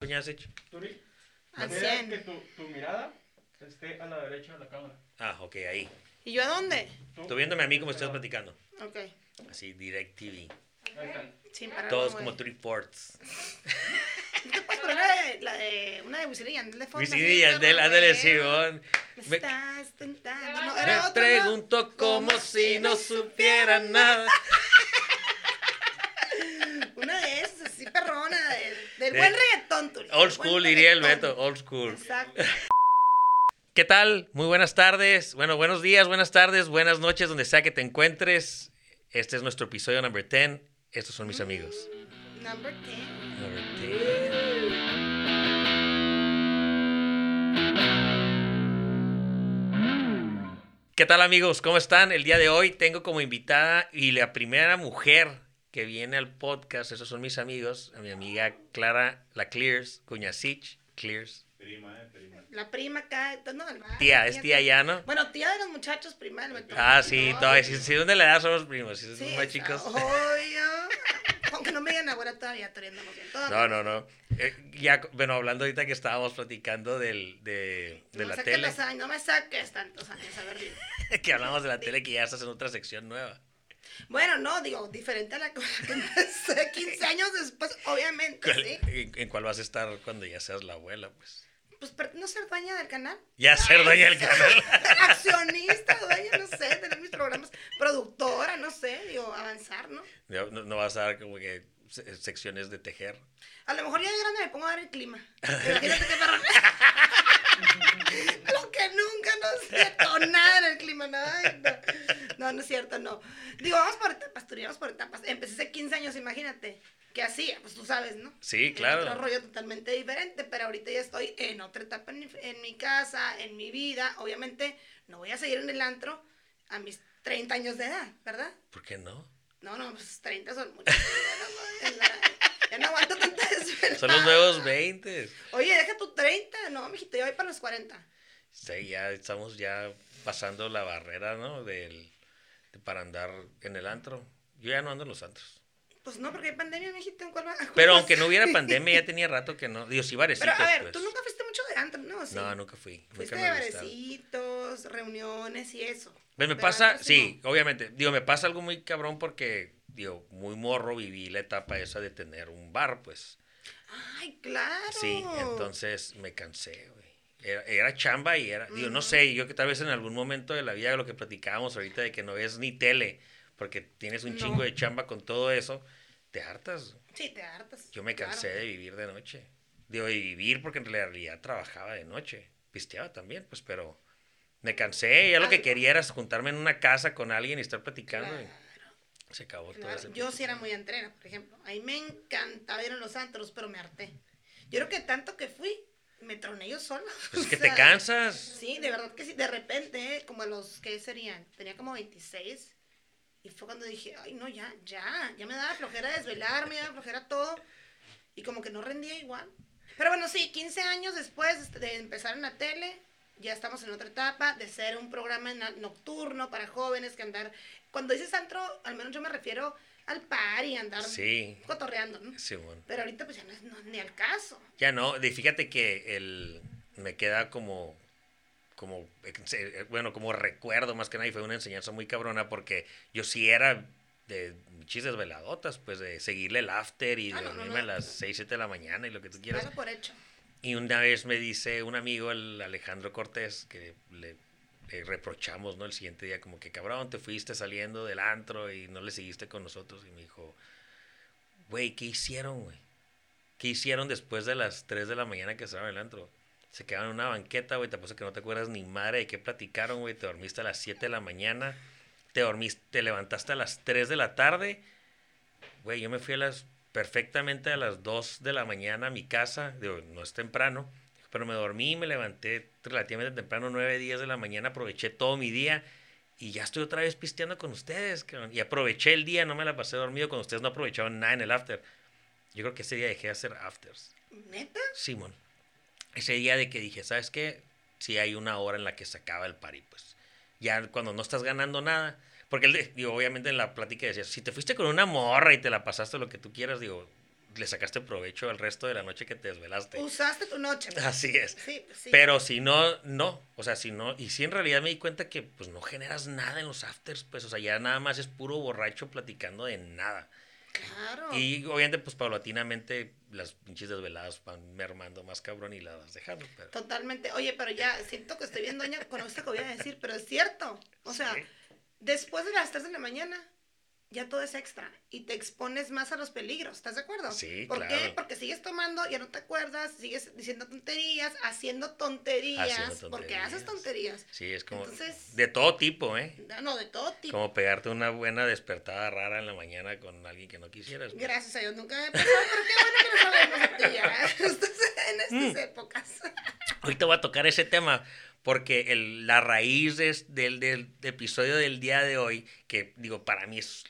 Doña Sech? Turi, Al mira 100. que tu, tu mirada esté a la derecha de la cámara. Ah, ok, ahí. ¿Y yo a dónde? Tú, viéndome a mí como estás platicando. Ok. Así, Direct TV. Ahí están. Sin parar. Todos como. Three Ports. ¿No te puedes poner la de, la de una de Wisin y Yandel de fondo? Wisin y Yandel, ándale? Simón. Me estás tentando. No, Me era otro, ¿no? pregunto como si no supieran nada. Una de esas, así perrona, del, del De- buen reggaetón, Turi. Old school, diría el. Beto, old school. Exacto. ¿Qué tal? Muy buenas tardes. Bueno, buenos días, buenas tardes, buenas noches, donde sea que te encuentres. Este es nuestro episodio number 10. Estos son mis amigos. Number 10. Number 10. ¿Qué tal amigos? ¿Cómo están? El día de hoy tengo como invitada y la primera mujer que viene al podcast, esos son mis amigos, a mi amiga Clara La Clears, Cuñasich Clears. Prima, eh, prima. La prima acá. No, el barrio, Tía, es tía ya, ¿no? Bueno, tía de los muchachos, prima Beto. Ah, sí, No, todavía, si, si ¿dónde le das somos primos, si Sí, somos más chicos. Obvio. Aunque no me digan abuela todavía, todavía andamos bien. No, todavía. no, no. Eh, ya, bueno, hablando ahorita que estábamos platicando del, de, de no la tele, los años, no me saques tantos años, a ver, que hablamos de la tele, que ya estás en otra sección nueva. Bueno, no, digo, diferente a la que empecé 15 años después, obviamente, ¿Cuál- sí. en, cuál vas a estar cuando ya seas la abuela, pues? Pues no ser dueña del canal. Ya ser dueña del canal. Accionista, dueña, no sé, tener mis programas, productora, no sé, digo, avanzar, ¿no? No, no- vas a dar como que secciones de tejer. A lo mejor ya de grande me pongo a dar el clima. Imagínate qué perro. Lo que nunca no sé con nada en el clima, No. no, no es cierto, no. Digo, vamos por etapas, Turi, vamos por etapas. Empecé hace 15 años, imagínate. ¿Qué hacía? Pues tú sabes, ¿no? Sí, claro. Otro rollo totalmente diferente, pero ahorita ya estoy en otra etapa en mi, en mi casa, en mi vida. Obviamente no voy a seguir en el antro a mis 30 años de edad, ¿verdad? ¿Por qué no? No, no, pues 30 son muchos. Ya no, ya ya aguanto tanta desvelada. Son los nuevos 20. Oye, deja tu 30. No, mijito, yo voy para los 40. Sí, ya estamos ya pasando la barrera, ¿no? Del, de para andar en el antro. Yo ya no ando en los antros. Pues no, porque hay pandemia, mijito. ¿en cuál va- Pero aunque no hubiera pandemia, ya tenía rato que no. Digo, sí, barecitos, Pero a ver, pues. tú nunca fuiste mucho de antro, ¿no? Sí. No, nunca fui. Fuiste nunca de me gustaron. barecitos, reuniones y eso. Pues me pasa, sí, obviamente. Digo, me pasa algo muy cabrón porque, digo, muy morro viví la etapa esa de tener un bar, pues. Ay, claro. Sí, entonces me cansé, güey. Era, era chamba y era, digo, no sé, yo que tal vez en algún momento de la vida, lo que platicábamos ahorita de que no ves ni tele, porque tienes un No. chingo de chamba con todo eso, te hartas. Sí, te hartas. Yo me claro. cansé de vivir de noche. De vivir porque en realidad trabajaba de noche. Pisteaba también, pues, pero me cansé. Ya lo que quería era juntarme en una casa con alguien y estar platicando. y se acabó todo ese Yo sí era muy entrena, por ejemplo. A mí me encantaba ir a los antros, pero me harté. Yo creo que tanto que fui, me troné yo sola. Pues es O que te cansas. Sí, de verdad que sí. De repente, ¿eh? como a los, ¿qué serían? Tenía como 26. Y fue cuando dije, ay, no, ya, ya. Ya me daba flojera desvelarme, me daba flojera todo. Y como que no rendía igual. Pero bueno, sí, 15 años después de empezar en la tele, ya estamos en otra etapa de ser un programa nocturno para jóvenes que andar. Cuando dices antro, al menos yo me refiero al par y andar Sí, cotorreando, ¿no? sí, bueno. Pero ahorita pues ya no es no, ni al caso. Ya no, de- fíjate que el, me queda como, como, eh, bueno, como recuerdo más que nada y fue una enseñanza muy cabrona porque yo sí era de chistes veladotas, pues de seguirle el after y Ah, de no, no, dormirme no. a las 6, 7 de la mañana y lo que tú quieras. Claro por hecho. Y una vez me dice un amigo, el Alejandro Cortés, que le, le reprochamos, ¿no? El siguiente día, como que cabrón, te fuiste saliendo del antro y no le seguiste con nosotros. Y me dijo, güey, ¿qué hicieron, güey? ¿Qué hicieron después de las 3 de la mañana que en el antro? Se quedaron en una banqueta, güey, te apuesto que no te acuerdas ni madre de qué platicaron, güey. Te dormiste a las 7 de la mañana, te dormiste, te levantaste a las 3 de la tarde. Güey, yo me fui a las perfectamente a las 2 de la mañana a mi casa, digo, no es temprano, pero me dormí y me levanté relativamente temprano, 9, 10 de la mañana, aproveché todo mi día y ya estoy otra vez pisteando con ustedes, cabrón. Y aproveché el día, no me la pasé dormido con ustedes, no aprovechaban nada en el after. Yo creo que ese día dejé de hacer afters. ¿Neta? Simón. Ese día de que dije, ¿sabes qué? Si hay una hora en la que se acaba el party, pues. Ya cuando no estás ganando nada. Porque él, digo, obviamente en la plática decía, si te fuiste con una morra y te la pasaste lo que tú quieras, digo, le sacaste provecho al resto de la noche que te desvelaste. Usaste tu noche. Así es. Sí, sí. Pero si no, no. O sea, si no. Y si en realidad me di cuenta que pues no generas nada en los afters, pues, o sea, ya nada más es puro borracho platicando de nada. Claro. Y obviamente, pues paulatinamente las pinches desveladas van mermando más cabrón y las vas dejando. Pero... Totalmente. Oye, pero ya siento que estoy bien doña con esto que voy a decir, pero es cierto. O sea, Sí. después de las 3 de la mañana, ya todo es extra y te expones más a los peligros. ¿Estás de acuerdo? Sí, ¿Por qué? claro. Porque sigues tomando, ya no te acuerdas, sigues diciendo tonterías, haciendo tonterías, Haciendo porque haces tonterías. Sí, es como Entonces- de todo tipo, ¿eh? No, de todo tipo. Como pegarte una buena despertada rara en la mañana con alguien que no quisieras. pues. Gracias a Dios, nunca me pasó, pero qué bueno que lo sabemos de ti ya. Entonces, en estas Mm. épocas. Ahorita voy a tocar ese tema porque el- la raíz es del, del episodio del día de hoy, que digo, para mí es,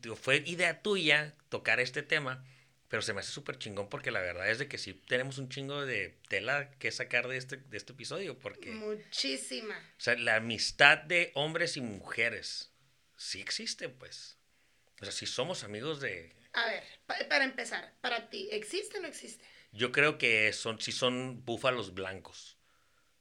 digo, fue idea tuya tocar este tema, pero se me hace súper chingón porque la verdad es de que sí tenemos un chingo de tela que sacar de este, de este episodio, porque, o Muchísima. sea, la amistad de hombres y mujeres sí existe, pues. O sea, sí somos amigos de... A ver, pa- para empezar, para ti, ¿existe o no existe? Yo creo que son, sí son búfalos blancos.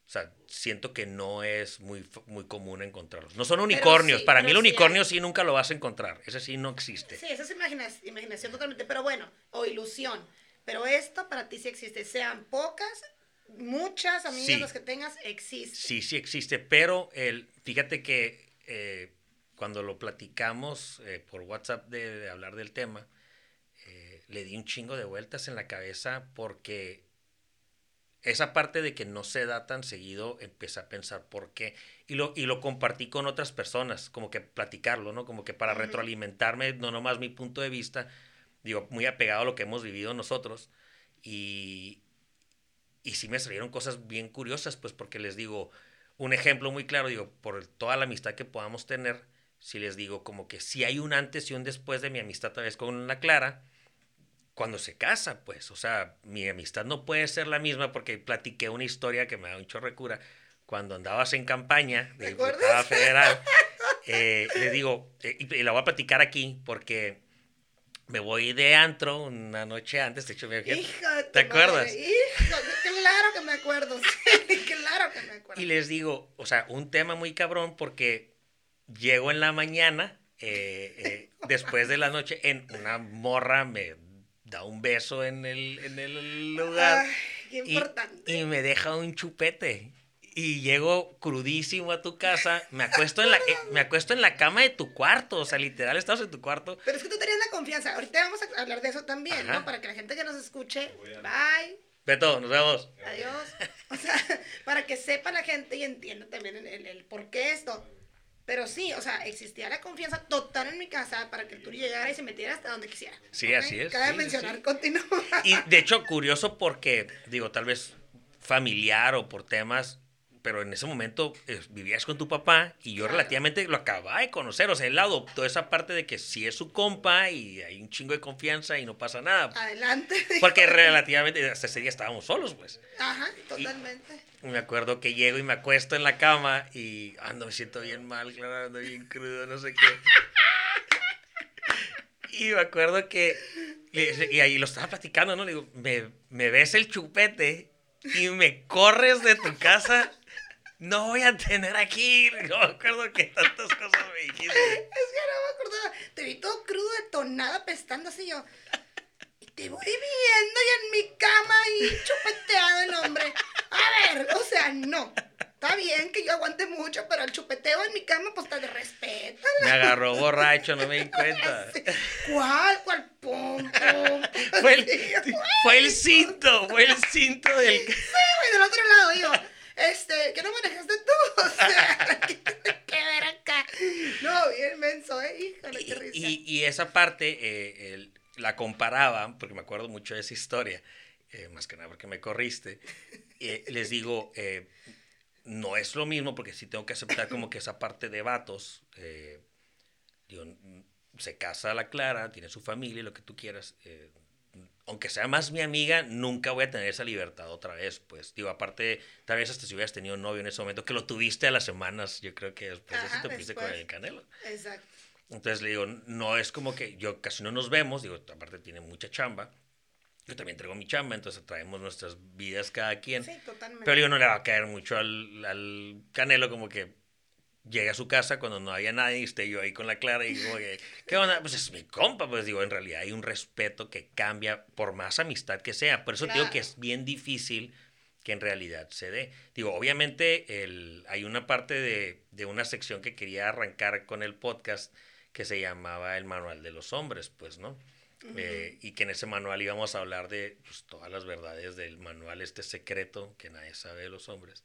O sea, siento que no es muy, muy común encontrarlos. No son unicornios. sí, Para mí el sí unicornio hay. sí nunca lo vas a encontrar. Ese sí no existe. Sí, eso es imagina- imaginación totalmente, pero bueno, o ilusión. Pero esto para ti sí existe, sean pocas, muchas amigas Sí. las que tengas, existe. Sí, sí existe. Pero el, fíjate que eh, cuando lo platicamos eh, por WhatsApp de, de hablar del tema, eh, le di un chingo de vueltas en la cabeza porque esa parte de que no se da tan seguido, empecé a pensar por qué. Y lo, y lo compartí con otras personas, como que platicarlo, ¿no? Como que para retroalimentarme, no nomás mi punto de vista, digo, muy apegado a lo que hemos vivido nosotros. Y, y sí me salieron cosas bien curiosas, pues porque les digo, un ejemplo muy claro, digo, por toda la amistad que podamos tener, si les digo como que si hay un antes y un después de mi amistad tal vez con la Clara, cuando se casa, pues, o sea, mi amistad no puede ser la misma porque platiqué una historia que me da un chorro de cura. Cuando andabas en campaña de ¿Te acuerdas? diputada federal, eh, les digo, eh, y, y la voy a platicar aquí porque me voy de antro una noche antes, de hecho, me ¿Te acuerdas? madre, hijo, claro que me acuerdo, sí, claro que me acuerdo. Y les digo, o sea, un tema muy cabrón porque llego en la mañana, eh, eh, después de la noche, en una morra me da un beso en el, en el lugar Ay, qué y, importante. y me deja un chupete. Y llego crudísimo a tu casa, me acuesto, en la, eh, me acuesto en la cama de tu cuarto, o sea, literal, estás en tu cuarto. Pero es que tú tenías la confianza. Ahorita vamos a hablar de eso también, Ajá. ¿no? Para que la gente que nos escuche, bye, Beto, nos vemos. adiós. O sea, para que sepa la gente y entienda también el, el, el por qué esto. Pero sí, o sea, existía la confianza total en mi casa para que el tour llegara y se metiera hasta donde quisiera. Sí, así es, Cabe sí, sí, mencionar, sí. continúa. Y de hecho, curioso porque, digo, tal vez familiar o por temas, pero en ese momento eh, vivías con tu papá y yo relativamente lo acababa de conocer. O sea, él adoptó esa parte de que sí es su compa y hay un chingo de confianza y no pasa nada. Adelante. Porque relativamente, hasta ese día estábamos solos, pues. Ajá, totalmente. Y me acuerdo que llego y me acuesto en la cama y ando, me siento bien mal, claro, ando bien crudo, no sé qué. Y me acuerdo que, y ahí lo estaba platicando, ¿no? Le digo, me, me ves el chupete y me corres de tu casa, no voy a tener aquí. No me acuerdo que tantas cosas me dijiste. Es que no me acordaba. Te vi todo crudo, detonada, pestando así yo. Y te voy viendo ya en mi cama y chupeteado el hombre. A ver, o sea, no. Está bien que yo aguante mucho, pero el chupeteo en mi cama, pues te respeto. Me agarró borracho, no me di cuenta. ¿Cuál? ¿Cuál? Pum, pum. Fue el, fue el cinto, fue el cinto del... güey, del otro lado yo. Este, ¿qué no manejaste tú? O sea, ¿qué que ver acá? No, bien menso, ¿eh? Híjole, qué risa. Y, y esa parte eh, el- la comparaba, porque me acuerdo mucho de esa historia, eh, más que nada porque me corriste. eh, les digo, eh, no es lo mismo, porque sí tengo que aceptar como que esa parte de vatos, eh, digo, se casa la Clara, tiene su familia, lo que tú quieras. eh, aunque sea más mi amiga, nunca voy a tener esa libertad otra vez, pues. Digo, aparte, tal vez hasta si hubieras tenido novio en ese momento, que lo tuviste a las semanas, yo creo que después de eso Ajá, te fuiste con el canelo. Exacto. Entonces le digo, no es como que yo casi no nos vemos, digo, aparte tiene mucha chamba, yo también traigo mi chamba, entonces traemos nuestras vidas cada quien. Sí, totalmente. Pero yo no le va a caer mucho al, al Canelo como que llegue a su casa cuando no haya nadie y esté yo ahí con la Clara y digo, ¿qué onda? Pues es mi compa, pues digo, en realidad hay un respeto que cambia por más amistad que sea. Por eso digo que Claro. es bien difícil que en realidad se dé. Digo, obviamente el, hay una parte de, de una sección que quería arrancar con el podcast que se llamaba el Manual de los Hombres, pues, ¿no? Eh, y que en ese manual íbamos a hablar de pues, todas las verdades del manual este secreto que nadie sabe de los hombres.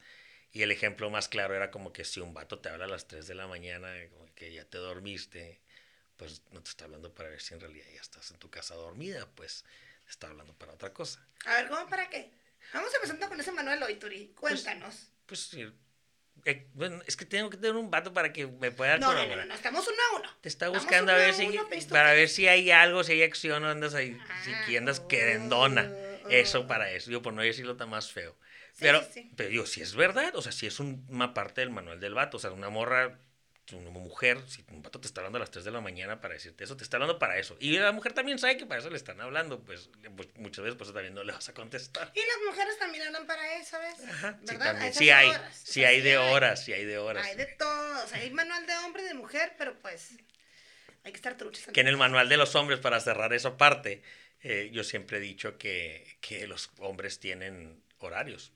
Y el ejemplo más claro era como que si un vato te habla a las 3 de la mañana, como que ya te dormiste, pues no te está hablando para ver si en realidad ya estás en tu casa dormida, pues te está hablando para otra cosa. A ver, ¿cómo para qué? Vamos empezando con ese Manuel hoy, Turi. Cuéntanos. Pues sí, eh, bueno, es que tengo que tener un vato para que me pueda no, no, no, no, estamos uno a uno. Te está buscando a ver si uno, para ver si hay algo, si hay acción o andas ahí, si Ah, que andas oh, querendona. oh. Eso para eso, yo por no decirlo tan más feo. Pero, sí, sí. pero digo, si es verdad, o sea, si es un- una parte del manual del vato, o sea, una morra, una mujer, si un vato te está hablando a las 3 de la mañana para decirte eso, te está hablando para eso. Y la mujer también sabe que para eso le están hablando, pues, pues, muchas veces por eso también no le vas a contestar. Y las mujeres también hablan para eso, ¿ves? Ajá, sí, también. Sí hay, horas. O sí sea, hay de horas, sí hay de horas. Hay de todo. O sea, hay manual de hombre y de mujer, pero pues hay que estar truchas. que en el manual de los hombres, para cerrar esa parte, eh, yo siempre he dicho que, que los hombres tienen horarios.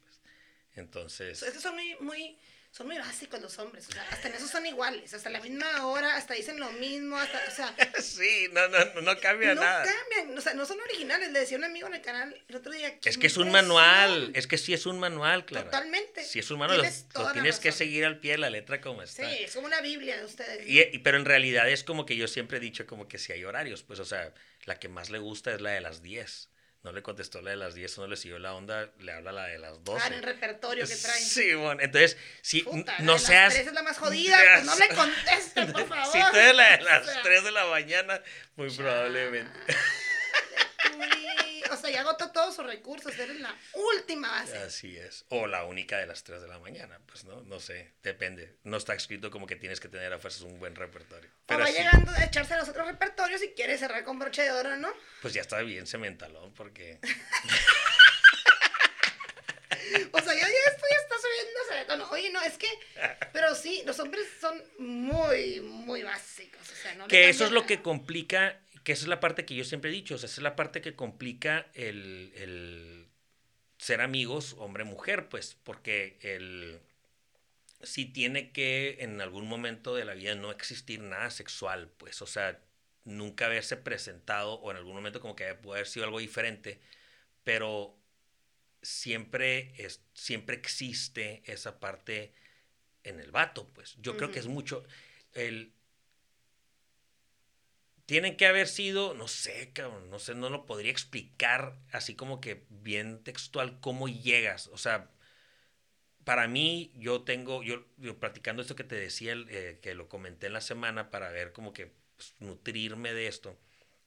Entonces, Es que son muy, muy, son muy básicos los hombres. O sea, hasta en eso son iguales. Hasta la misma hora, hasta dicen lo mismo. Hasta, o sea, sí, no, no, no, no cambia no nada. cambian. O sea, no son originales. Le decía un amigo en el canal el otro día. Es "¿Qué que es un impresión". manual, es que sí es un manual, claro. Totalmente. Sí es un manual, lo, Tienes lo que seguir al pie de la letra como Sí, está. es como una Biblia de ustedes. Y, y- pero en realidad es como que yo siempre he dicho como que si hay horarios, pues o sea, la que más le gusta es la de las 10. No le contestó la de las 10, no le siguió la onda, le habla la de las 12. Ah, en el repertorio que traen. Sí, bueno, entonces, si Puta, la no de seas... Las es la más jodida, pues no le contesten, por favor. Si tú eres la de las O sea, 3 de la mañana, muy probablemente. O sea, ya agotó todos sus recursos. Eres la última base. Así es. O la única de las 3 de la mañana, pues no, no sé, depende. No está escrito como que tienes que tener a fuerzas un buen repertorio. O Pero va sí, llegando a echarse a los otros repertorios y quiere cerrar con broche de oro, ¿no? pues ya está bien cementalón porque... O sea, ya, ya esto ya está subiéndose de tono. Oye, no, es que. Pero sí, los hombres son muy, muy básicos. O sea, no Que eso es lo que complica, que esa es la parte que yo siempre he dicho, o sea, esa es la parte que complica el, el ser amigos hombre-mujer, pues, porque el sí tiene que en algún momento de la vida no existir nada sexual, pues, o sea, nunca haberse presentado o en algún momento como que puede haber sido algo diferente, pero siempre, es, siempre existe esa parte en el vato, pues. Yo creo que es mucho el tienen que haber sido, no sé, cabrón, no sé, no lo podría explicar así como que bien textual cómo llegas, o sea, para mí, yo tengo, yo, yo practicando esto que te decía, el, eh, que lo comenté en la semana para ver como que pues, nutrirme de esto,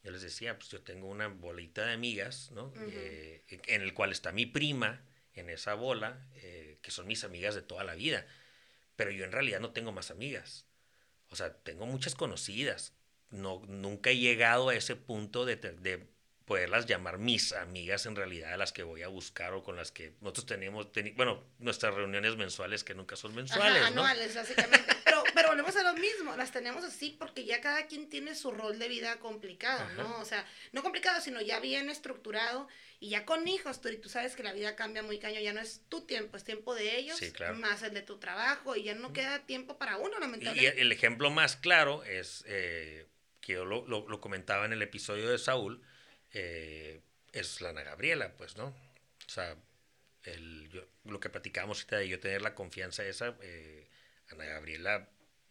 yo les decía, pues yo tengo una bolita de amigas, ¿no? Eh, en el cual está mi prima en esa bola, eh, que son mis amigas de toda la vida, pero yo en realidad no tengo más amigas. O sea, tengo muchas conocidas. No, nunca he llegado a ese punto de, de poderlas llamar mis amigas en realidad, a las que voy a buscar o con las que nosotros tenemos, bueno, nuestras reuniones mensuales que nunca son mensuales, Ajá, ¿no? anuales, básicamente. Pero, pero volvemos a lo mismo, las tenemos así porque ya cada quien tiene su rol de vida complicado, Ajá. ¿no? O sea, no complicado, sino ya bien estructurado y ya con hijos, tú, y tú sabes que la vida cambia muy caño, ya no es tu tiempo, es tiempo de ellos, Sí, claro. más el de tu trabajo y ya no queda tiempo para uno, Y lamentablemente. el ejemplo más claro es, eh, que yo lo, lo- lo comentaba en el episodio de Saúl, eh, es la Ana Gabriela, pues, ¿no? O sea, el, yo- lo que platicábamos ahorita de yo tener la confianza esa, eh, Ana Gabriela,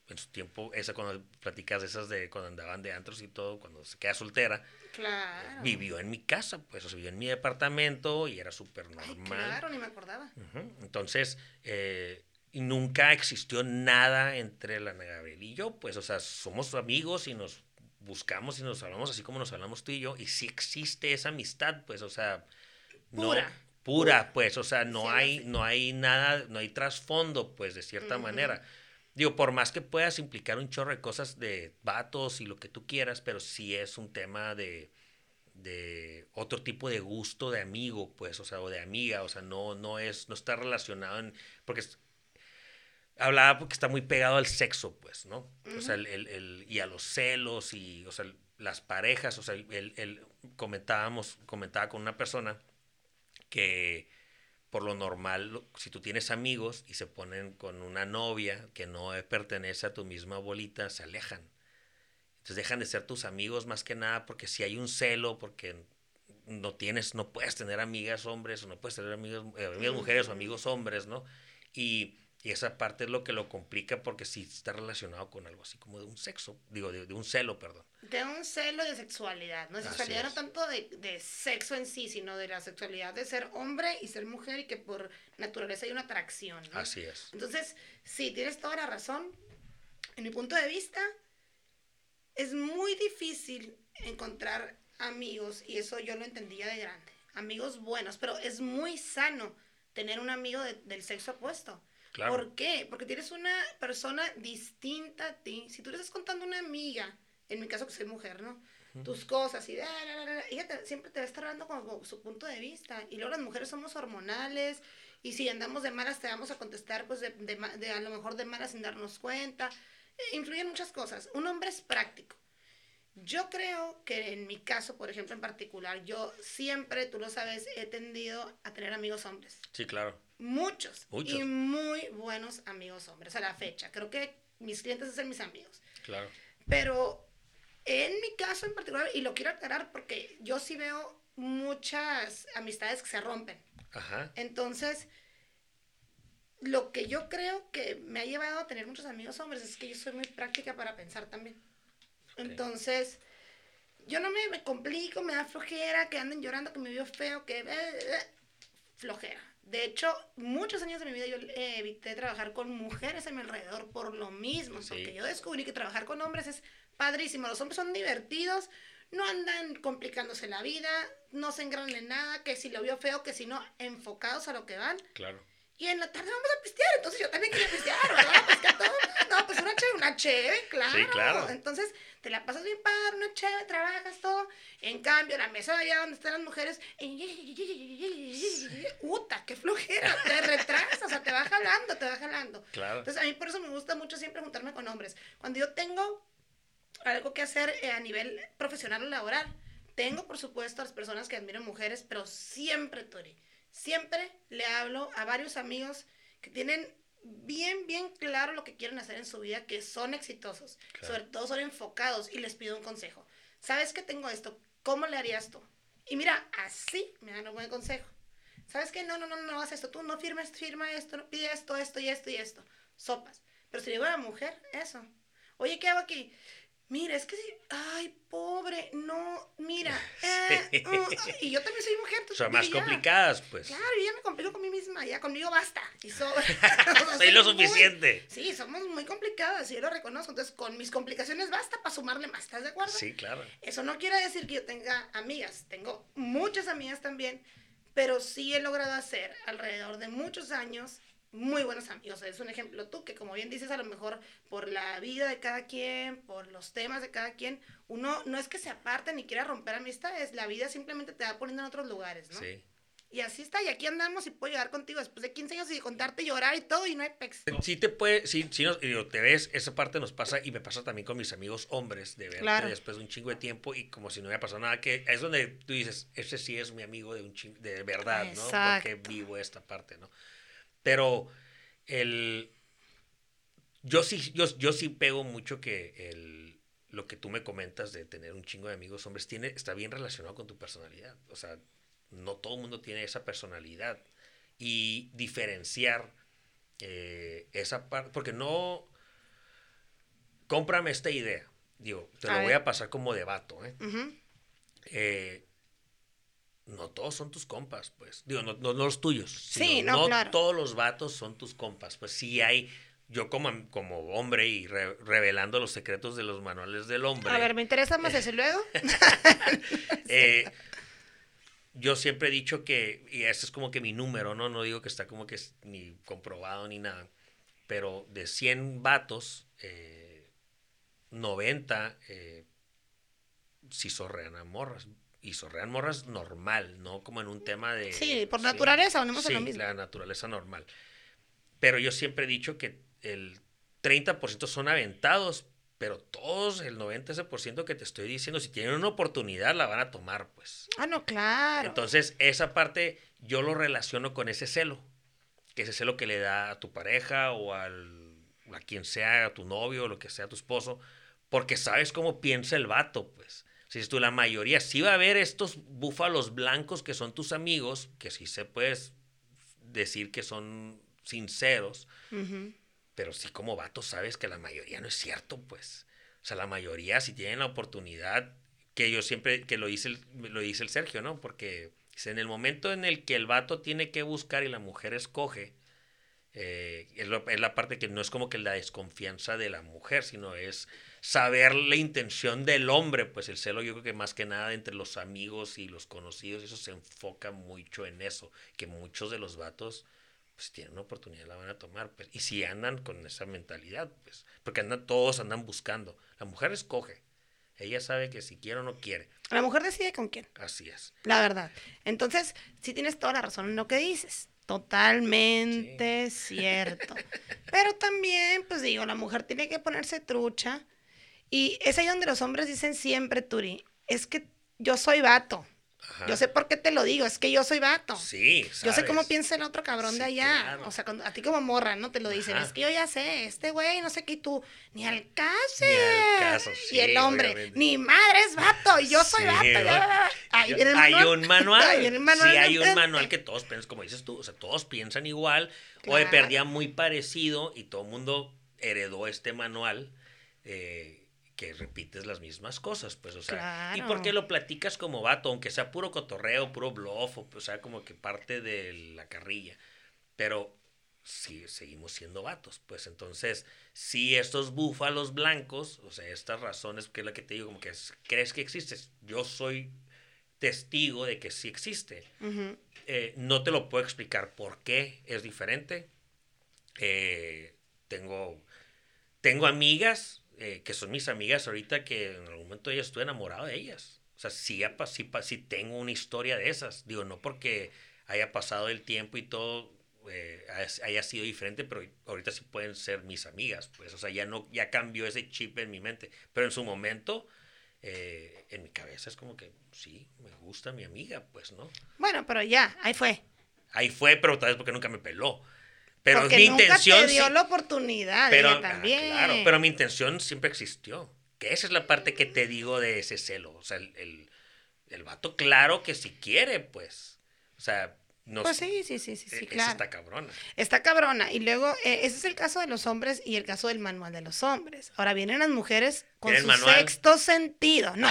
en su tiempo, esa cuando platicas esas de cuando andaban de antros y todo, cuando se queda soltera, Claro. vivió en mi casa, pues, o sea, vivió en mi departamento y era súper normal. claro, ni me acordaba. Entonces, eh, y nunca existió nada entre la Ana Gabriel y yo, pues, o sea, somos amigos y nos buscamos y nos hablamos así como nos hablamos tú y yo, y sí existe esa amistad, pues, o sea, no- Pura. pura, Pura. pues, o sea, no Sí, hay, sí. no hay nada, no hay trasfondo, pues, de cierta manera. Digo, por más que puedas implicar un chorro de cosas de vatos y lo que tú quieras, pero sí es un tema de, de otro tipo de gusto de amigo, pues, o sea, o de amiga, o sea, no, no es, no está relacionado en, porque hablaba porque está muy pegado al sexo, pues, ¿no? O sea, el, el- el- y a los celos y, o sea, las parejas, o sea, el, el- comentábamos, comentaba con una persona que por lo normal, si tú tienes amigos y se ponen con una novia que no pertenece a tu misma bolita, se alejan. Entonces dejan de ser tus amigos más que nada porque si hay un celo, porque no tienes, no puedes tener amigas hombres o no puedes tener amigos, eh, amigas mujeres o amigos hombres, ¿no? Y, y esa parte es lo que lo complica porque sí está relacionado con algo así como de un sexo, digo, de, de un celo, perdón. De un celo de sexualidad, ¿no? Sexualidad no tanto de, de sexo en sí, sino de la sexualidad de ser hombre y ser mujer y que por naturaleza hay una atracción, ¿no? Así es. Entonces, sí, tienes toda la razón. En mi punto de vista, es muy difícil encontrar amigos, y eso yo lo entendía de grande, amigos buenos, pero es muy sano tener un amigo de- del sexo opuesto. Claro. ¿Por qué? Porque tienes una persona distinta a ti. Si tú le estás contando a una amiga, en mi caso que soy mujer, ¿no? Tus cosas y da, da, da, ella te- siempre te va a estar dando como su punto de vista. Y luego las mujeres somos hormonales y si andamos de malas te vamos a contestar pues de, de de a lo mejor de malas sin darnos cuenta. Eh, influyen muchas cosas. Un hombre es práctico. Yo creo que en mi caso, por ejemplo, en particular, yo siempre, tú lo sabes, he tendido a tener amigos hombres. Sí, claro. Muchos. Muchos. Y muy buenos amigos hombres a la fecha. Creo que mis clientes son mis amigos. Claro. Pero en mi caso en particular, y lo quiero aclarar porque yo sí veo muchas amistades que se rompen. Ajá. Entonces, lo que yo creo que me ha llevado a tener muchos amigos hombres es que yo soy muy práctica para pensar también. Entonces, yo no me, me complico, me da flojera, que anden llorando, que me vio feo, que... eh, eh, flojera. De hecho, muchos años de mi vida yo eh, evité trabajar con mujeres a mi alrededor por lo mismo, Sí. porque yo descubrí que trabajar con hombres es padrísimo. Los hombres son divertidos, no andan complicándose la vida, no se engranan en nada, que si lo vio feo, que si no, enfocados a lo que van. Claro. Y en la tarde vamos a pistear, entonces yo también quería pistear, ¿verdad? Pues que todo, no, pues una cheve, una cheve, claro. Sí, claro. Entonces te la pasas bien padre, una cheve, trabajas todo. En cambio, la mesa de allá donde están las mujeres, ¡uta, qué flojera! Te retrasas, o sea, te va jalando, te va jalando. Claro. Entonces, a mí por eso me gusta mucho siempre juntarme con hombres. Cuando yo tengo algo que hacer eh, a nivel profesional o laboral, tengo, por supuesto, a las personas que admiran mujeres, pero siempre, Tori, siempre le hablo a varios amigos que tienen bien, bien claro lo que quieren hacer en su vida, que son exitosos, Claro. sobre todo son enfocados y les pido un consejo. ¿Sabes que tengo esto? ¿Cómo le harías tú? Y mira, así me dan un buen consejo. ¿Sabes qué? No, no, no, no haz esto. Tú no firmes, firma esto, no pide esto, esto y esto y esto. Sopas. Pero si le digo a la mujer, eso. Oye, ¿qué hago aquí? Mira, es que sí. Ay, pobre. No, mira. eh, mm, y yo también soy mujer. tú- Son más complicadas, pues. Claro, yo ya me complico con mí misma. Ya conmigo basta. Y sobra. Soy lo muy- suficiente. Sí, somos muy complicadas. Y yo lo reconozco. Entonces, con mis complicaciones basta para sumarle más. ¿Estás de acuerdo? Sí, claro. Eso no quiere decir que yo tenga amigas, tengo muchas amigas también, pero sí he logrado hacer alrededor de muchos años muy buenos amigos. Es un ejemplo tú, que como bien dices, a lo mejor por la vida de cada quien, por los temas de cada quien, uno no es que se aparte ni quiera romper amistades, la vida simplemente te va poniendo en otros lugares, ¿no? Sí. Y así está, y aquí andamos y puedo llegar contigo después de 15 años y contarte llorar y todo, y no hay pex. Sí te puede, sí, sí nos, digo, te ves, esa parte nos pasa y me pasa también con mis amigos hombres, de verte Claro. después de un chingo de tiempo y como si no hubiera pasado nada, que es donde tú dices, ese sí es mi amigo de un chingo, de verdad, ¿no? Porque vivo esta parte, ¿no? Pero el, yo sí, yo, yo sí pego mucho que el, lo que tú me comentas de tener un chingo de amigos hombres tiene, está bien relacionado con tu personalidad, o sea, no todo el mundo tiene esa personalidad y diferenciar eh, esa parte, porque no, cómprame esta idea, digo, te A lo voy a pasar como debato, ¿eh? Ujú. Eh, no todos son tus compas, pues, digo, no, no- no los tuyos, Sí, no, claro. todos los vatos son tus compas, pues sí hay, yo como, como hombre y re- revelando los secretos de los manuales del hombre, A ver, me interesa más eso y luego. eh, yo siempre he dicho que, y este es como que mi número, ¿no? No digo que está como que es ni comprobado ni nada, pero de 100 vatos, eh, 90 eh, sí sorrean a morras. Y sorrean morras normal, no como en un tema de... Sí, por naturaleza, venimos a sí, lo mismo. la naturaleza normal. Pero yo siempre he dicho que el 30% son aventados, pero todos, el 90 ese por ciento que te estoy diciendo, si tienen una oportunidad, la van a tomar, pues. Ah, no, claro. Entonces, esa parte yo lo relaciono con ese celo, que ese celo que le da a tu pareja o al, a quien sea, a tu novio, o lo que sea, a tu esposo, porque sabes cómo piensa el vato, pues. Si tú, la mayoría, sí va a haber estos búfalos blancos que son tus amigos, que sí se puedes decir que son sinceros, pero sí como vato sabes que la mayoría no es cierto, pues. O sea, la mayoría si tienen la oportunidad, que yo siempre, que lo dice el, lo dice el Sergio, ¿no? Porque en el momento en el que el vato tiene que buscar y la mujer escoge, eh, es, lo- es la parte que no es como que la desconfianza de la mujer, sino es saber la intención del hombre, pues el celo yo creo que más que nada entre los amigos y los conocidos, eso se enfoca mucho en eso, que muchos de los vatos pues tienen una oportunidad, la van a tomar, pues, y si andan con esa mentalidad, pues, porque andan, todos andan buscando, la mujer escoge, ella sabe que si quiere o no quiere, La mujer decide con quién, así es. la verdad. Entonces, sí tienes toda la razón en lo que dices. Totalmente cierto. Pero también, pues digo, la mujer tiene que ponerse trucha. Y es ahí donde los hombres dicen siempre, Turi, es que yo soy vato. Ajá. Yo sé por qué te lo digo, es que yo soy vato. Sí, Yo sé cómo sabes. piensa el otro cabrón de allá. claro. O sea, cuando- a ti como morra, ¿no? Te lo dicen. Ajá. Es que yo ya sé, este güey, no sé qué, y tú, ni al caso. Ni al caso, y el hombre, obviamente. ni madre es vato, y yo soy Sí, vato. Ahí viene el hay manual. un manual. Viene el manual Sí, hay un manual que todos piensan, como dices tú, o sea, todos piensan igual, o de perdía muy parecido, y todo el mundo heredó este manual, eh, que repites las mismas cosas, pues, o sea, ¿y Claro. qué lo platicas como vato? Aunque sea puro cotorreo, puro bluff, o, o sea, como que parte de la carrilla, pero sí, seguimos siendo vatos, pues, entonces, si estos búfalos blancos, o sea, estas razones, que es la que te digo, como que es- crees que existes, yo soy testigo de que sí existe. Ujú. Eh, no te lo puedo explicar por qué es diferente. Eh, tengo, tengo amigas eh, que son mis amigas ahorita que en algún momento yo estuve enamorado de ellas. O sea, sí, sí, sí tengo una historia de esas. Digo, no porque haya pasado el tiempo y todo eh, haya- haya sido diferente, pero ahorita sí pueden ser mis amigas. Pues, o sea, ya no, ya cambió ese chip en mi mente. Pero en su momento, eh, en mi cabeza es como que sí, me gusta mi amiga, pues, ¿no? Bueno, pero ya, ahí fue. Ahí fue, pero tal vez porque nunca me peló. Pero Porque mi nunca intención te dio la oportunidad, pero, ella ah, también. claro, pero mi intención siempre existió. Que esa es la parte que te digo de ese celo. O sea, el, el, el vato, claro que si quiere, pues. O sea, no Pues sí, sí, sí, sí, sí, esa claro. está cabrona. Está cabrona. Y luego, eh, ese es el caso de los hombres y el caso del manual de los hombres. Ahora vienen las mujeres con ¿Tienen su manual? sexto sentido. No,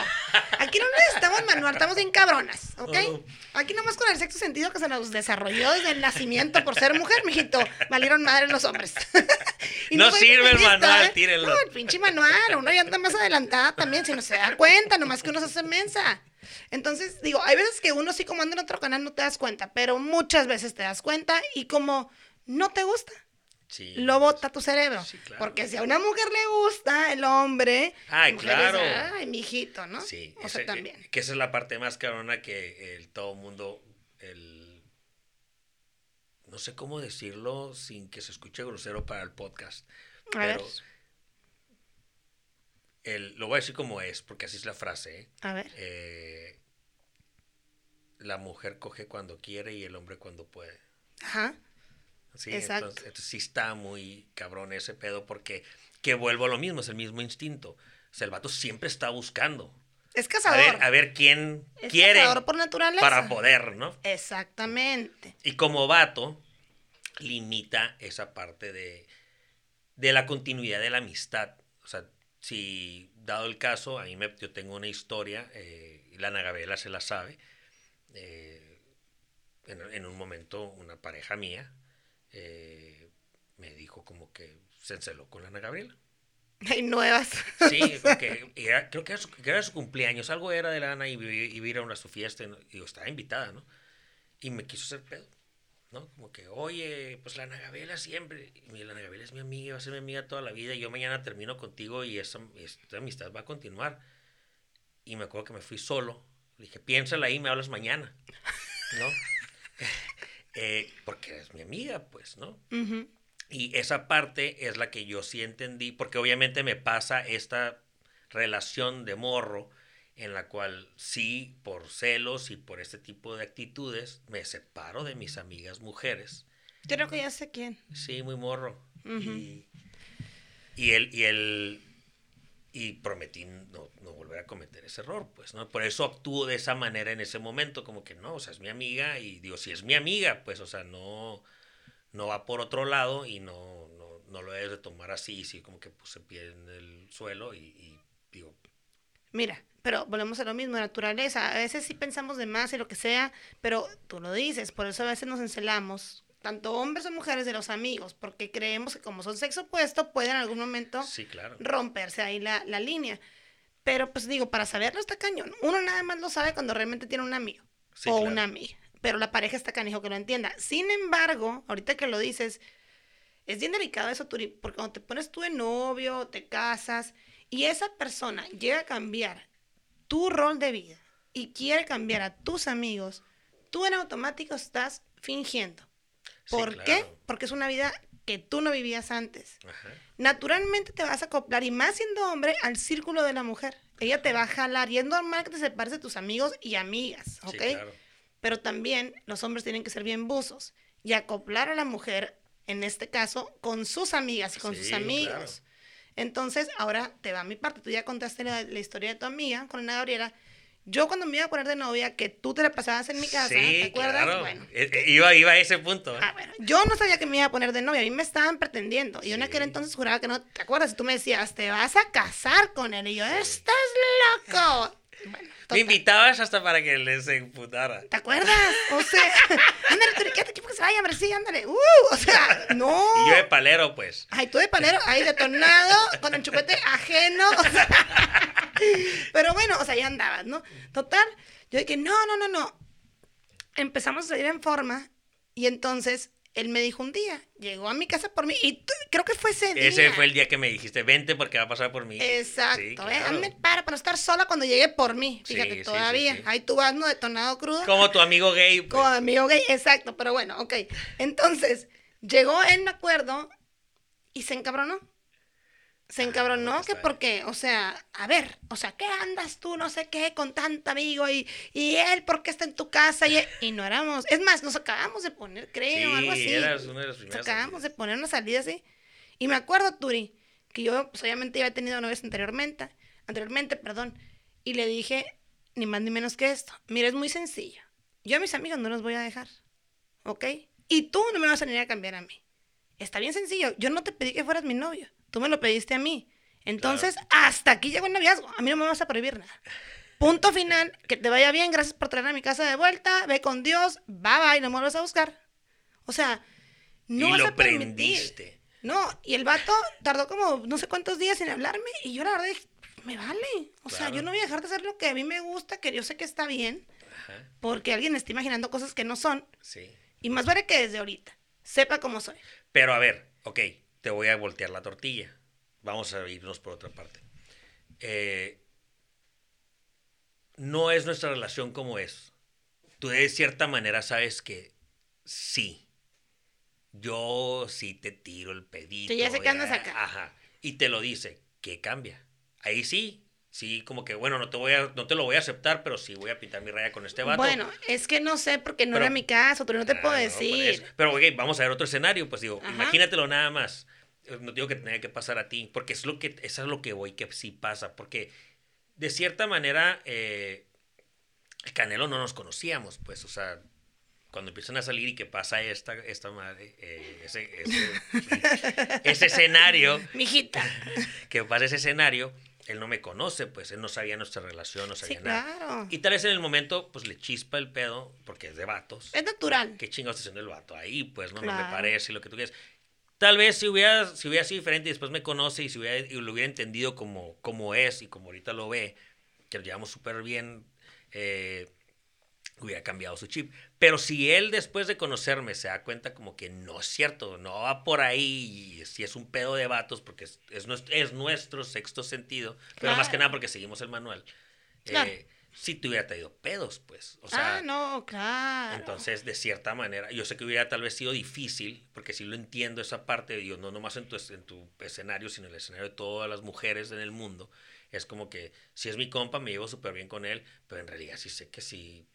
aquí no necesitamos manual, estamos bien cabronas, ¿ok? Oh. Aquí nomás con el sexto sentido que se nos desarrolló desde el nacimiento por ser mujer, mijito. Valieron madre los hombres. No sirve el manual, ¿eh? tírenlo. No, el pinche manual. Uno ya anda más adelantada también, si no se da cuenta, nomás que uno se hace mensa. Entonces, digo, hay veces que uno sí como anda en otro canal no te das cuenta, pero muchas veces te das cuenta y como no te gusta, Sí. lo bota tu cerebro. Sí, claro. Porque si a una mujer le gusta el hombre, Ay, la mujer dice, claro. Ay, mijito, ¿no? Sí, o sea, ese- también. Que esa es la parte más cabrona que el, todo mundo, el, no sé cómo decirlo sin que se escuche grosero para el podcast. A ver, el, lo voy a decir como es, porque así es la frase. ¿eh? a ver. Eh, la mujer coge cuando quiere y el hombre cuando puede. Ajá. Sí, Exacto. Entonces, entonces sí está muy cabrón ese pedo porque que vuelvo a lo mismo, es el mismo instinto. O sea, el vato siempre está buscando. Es A cazador. ver, a ver quién es quiere cazador por naturaleza. para poder, ¿no? Exactamente. Y como vato, limita esa parte de, de la continuidad de la amistad. O sea, si dado el caso, a mí me, yo tengo una historia, eh, y la Ana Gabriela se la sabe. eh, en, en un momento, una pareja mía eh, me dijo como que se enceló con la Ana Gabriela. Hay nuevas. Sí, porque era- creo que era, su, que era su cumpleaños, algo era de la Ana y iba iba a ir a una su fiesta, y, y estaba invitada, ¿no? Y me quiso hacer pedo, ¿no? Como que, oye, pues la Ana Gabriela siempre, y mi- la Ana Gabriela es mi amiga, va a ser mi amiga toda la vida, y yo mañana termino contigo y esa, esta amistad va a continuar. Y me acuerdo que me fui solo, Le dije, piénsala ahí, me hablas mañana, ¿no? Eh, porque es mi amiga, pues, ¿no? Y esa parte es la que yo sí entendí, porque obviamente me pasa esta relación de morro en la cual sí, por celos y por este tipo de actitudes, me separo de mis amigas mujeres. Creo que ya sé quién. Sí, muy morro. Y, y él, y él, y prometí no, no volver a cometer ese error, pues, ¿no? Por eso actúo de esa manera en ese momento, como que no, o sea, es mi amiga, y digo, si es mi amiga, pues, o sea, no, no va por otro lado y no, no, no lo debes de tomar así, sí, como que puse pie en el suelo y, y digo, Mira, pero volvemos a lo mismo, naturaleza. A veces sí pensamos de más y lo que sea, pero tú lo dices, por eso a veces nos encelamos, tanto hombres o mujeres de los amigos, porque creemos que como son sexo opuesto, pueden en algún momento sí, claro. romperse ahí la, la línea. Pero pues digo, para saberlo está cañón. Uno nada más lo sabe cuando realmente tiene un amigo Sí, o claro. una amiga. Pero la pareja está canijo que lo entienda. Sin embargo, ahorita que lo dices, es bien delicado eso, Turi, porque cuando te pones tú de novio, te casas, y esa persona llega a cambiar tu rol de vida y quiere cambiar a tus amigos, tú en automático estás fingiendo. Sí, ¿Por qué? Porque es una vida que tú no vivías antes Ajá. naturalmente te vas a acoplar, y más siendo hombre, al círculo de la mujer. Ella te va a jalar, y es normal que te separes de tus amigos y amigas, ¿ok? Sí, claro. Pero también los hombres tienen que ser bien buzos y acoplar a la mujer, en este caso, con sus amigas y con sus amigos. claro. Entonces, ahora te va mi parte. Tú ya contaste la, la historia de tu amiga con Ana Gabriela. Yo cuando me iba a poner de novia, que tú te la pasabas en mi casa, sí, ¿te acuerdas? claro. Bueno, Eh, eh, iba, iba a ese punto. ¿eh? Ah, bueno, yo no sabía que me iba a poner de novia, a mí me estaban pretendiendo. Y yo en aquel entonces juraba que no, ¿te acuerdas? Y tú me decías, te vas a casar con él. Y yo, estás loco. Bueno, Me invitabas hasta para que les emputara. ¿Te acuerdas? O sea, ándale, aquí porque se vaya, hombre, sí, ándale. Uh, o sea, no. Y yo de palero, pues. Ay, tú de palero, ahí detonado, con el chupete ajeno. o sea, pero bueno, o sea, ya andabas, ¿no? Total, yo dije, no, no, no, no. Empezamos a salir en forma y entonces él me dijo un día, llegó a mi casa por mí y tú- creo que fue ese día. Ese fue el día que me dijiste, vente porque va a pasar por mí. Exacto, Sí, ¿eh? Hazme para para no estar sola cuando llegue por mí. Fíjate, sí, todavía. sí. Ahí tú vas, ¿no? Detonado crudo. Como tu amigo gay. pues. Como amigo gay, exacto, pero bueno, ok. Entonces, llegó él, me acuerdo, y se encabronó. Se encabronó, bueno, que está porque, o sea, a ver, o sea, ¿qué andas tú, no sé qué, con tanto amigo? Y, y él, ¿por qué está en tu casa? Y, y no éramos, es más, nos acabamos de poner, creo, algo así. Sí, eras una de las Nos primeras. acabamos de poner una salida así. Y me acuerdo, Turi, que yo, pues obviamente, había tenido novias anteriormente, anteriormente, perdón, y le dije, ni más ni menos que esto. Mira, es muy sencillo. Yo a mis amigos no los voy a dejar, ¿ok? Y tú no me vas a venir a cambiar a mí. Está bien sencillo. Yo no te pedí que fueras mi novio. Tú me lo pediste a mí. Entonces, hasta aquí llegó el noviazgo. A mí no me vas a prohibir nada. Punto final. Que te vaya bien. Gracias por traerme a mi casa de vuelta. Ve con Dios. Bye bye. No me vuelvas a buscar. O sea, no y vas lo a permitir. prendiste. No, y el vato tardó como no sé cuántos días sin hablarme y yo la verdad dije, me vale. O sea, yo no voy a dejar de hacer lo que a mí me gusta, que yo sé que está bien, Ajá, porque alguien está imaginando cosas que no son. sí. Y más vale que desde ahorita sepa cómo soy. Pero a ver, ok, te voy a voltear la tortilla. Vamos a irnos por otra parte. Eh, no es nuestra relación como es. Tú de cierta manera sabes que sí. Yo sí te tiro el pedito. Sí, ya sé que andas acá. Ajá. Y te lo dice. ¿Qué cambia? Ahí sí. Sí, como que, bueno, no te, voy a, no te lo voy a aceptar, pero sí voy a pintar mi raya con este vato. Bueno, es que no sé porque no Pero- era mi caso, pero no te Ah, puedo no, decir. Pero, ok, vamos a ver otro escenario. Pues digo, Ajá. imagínatelo nada más. Eh, No digo que tenga que pasar a ti, porque es lo que, eso es lo que voy, que sí pasa. Porque de cierta manera, eh, el Canelo no nos conocíamos, pues, o sea, cuando empiezan a salir y que pasa esta, esta madre, eh, ese, ese, ese escenario, Mijita. que pasa ese escenario, él no me conoce, pues, él no sabía nuestra relación, no Sí, sabía nada. claro. Y tal vez en el momento, pues, le chispa el pedo, porque es de vatos. Es natural. ¿qué chingados está haciendo el vato ahí? Pues no, no me Claro. parece lo que tú quieras. Tal vez si hubiera, si hubiera sido diferente y después me conoce y si hubiera, y lo hubiera entendido como, como es y como ahorita lo ve, que lo llevamos súper bien, eh, hubiera cambiado su chip. Pero si él después de conocerme se da cuenta como que no es cierto, no va por ahí, y si es un pedo de vatos, porque es, es, nuestro, es nuestro sexto sentido, pero más que nada porque seguimos el manual. Claro. Eh, si te hubiera traído pedos, pues. O sea, ah, no, claro. entonces, de cierta manera, yo sé que hubiera tal vez sido difícil, porque sí lo entiendo esa parte, digo, no nomás en tu, en tu escenario, sino en el escenario de todas las mujeres en el mundo. Es como que, si es mi compa, me llevo súper bien con él, pero en realidad sí sé que sí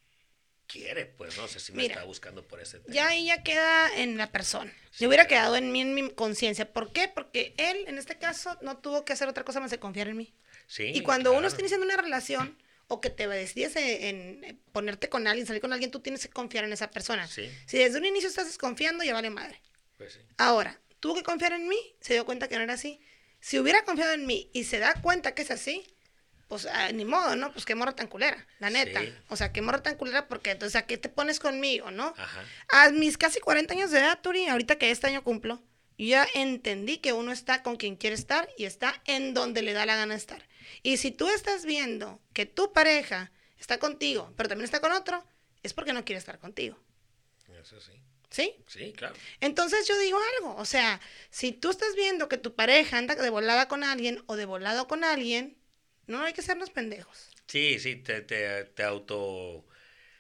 quiere, pues, ¿no? Sea, sí me Mira, está buscando por ese tema. Ya ahí ya queda en la persona. Sí, Yo hubiera claro. quedado en mí, en mi conciencia. ¿Por qué? Porque él, en este caso, no tuvo que hacer otra cosa más que confiar en mí. Sí, Y cuando uno está iniciando una relación o que te decides en, en ponerte con alguien, salir con alguien, tú tienes que confiar en esa persona. Sí, Si desde un inicio estás desconfiando, ya vale madre. pues sí. Ahora, tuvo que confiar en mí, se dio cuenta que no era así. Si hubiera confiado en mí y se da cuenta que es así, pues ah, ni modo, ¿no? Pues qué morra tan culera, la neta. Sí. O sea, qué morra tan culera porque entonces a qué te pones conmigo, ¿no? Ajá. A mis casi 40 años de edad, Turi, ahorita que este año cumplo, yo ya entendí que uno está con quien quiere estar y está en donde le da la gana estar. Y si tú estás viendo que tu pareja está contigo, pero también está con otro, es porque no quiere estar contigo. Eso sí. ¿Sí? Sí, claro. Entonces yo digo algo, o sea, si tú estás viendo que tu pareja anda de volada con alguien o de volado con alguien, no hay que sernos pendejos. Sí, sí, te, te, te auto...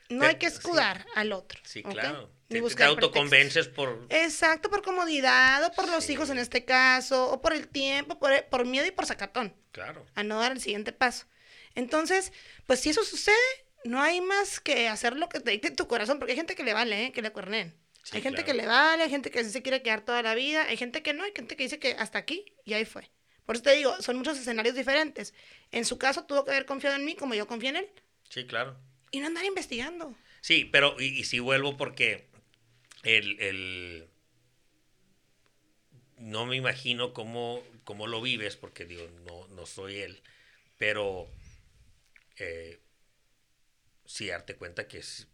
No Te- hay que sí. escudar al otro. Sí, claro. Ni Te, te autoconvences por... Exacto, por comodidad o por los Sí. hijos en este caso, o por el tiempo, por, por miedo y por sacatón, Claro. a no dar el siguiente paso. Entonces, pues si eso sucede, no hay más que hacer lo que te dicte tu corazón, porque hay gente que le vale, ¿eh? que le cuernen. Sí, hay gente claro. que le vale, hay gente que se quiere quedar toda la vida, hay gente que no, hay gente que dice que hasta aquí y ahí fue. Por eso te digo, son muchos escenarios diferentes. En su caso tuvo que haber confiado en mí como yo confié en él Sí, claro. y no andar investigando. Sí, pero y, y sí vuelvo porque el, el- no me imagino cómo, cómo lo vives, porque digo, no, no soy él, pero eh, sí darte cuenta que, es-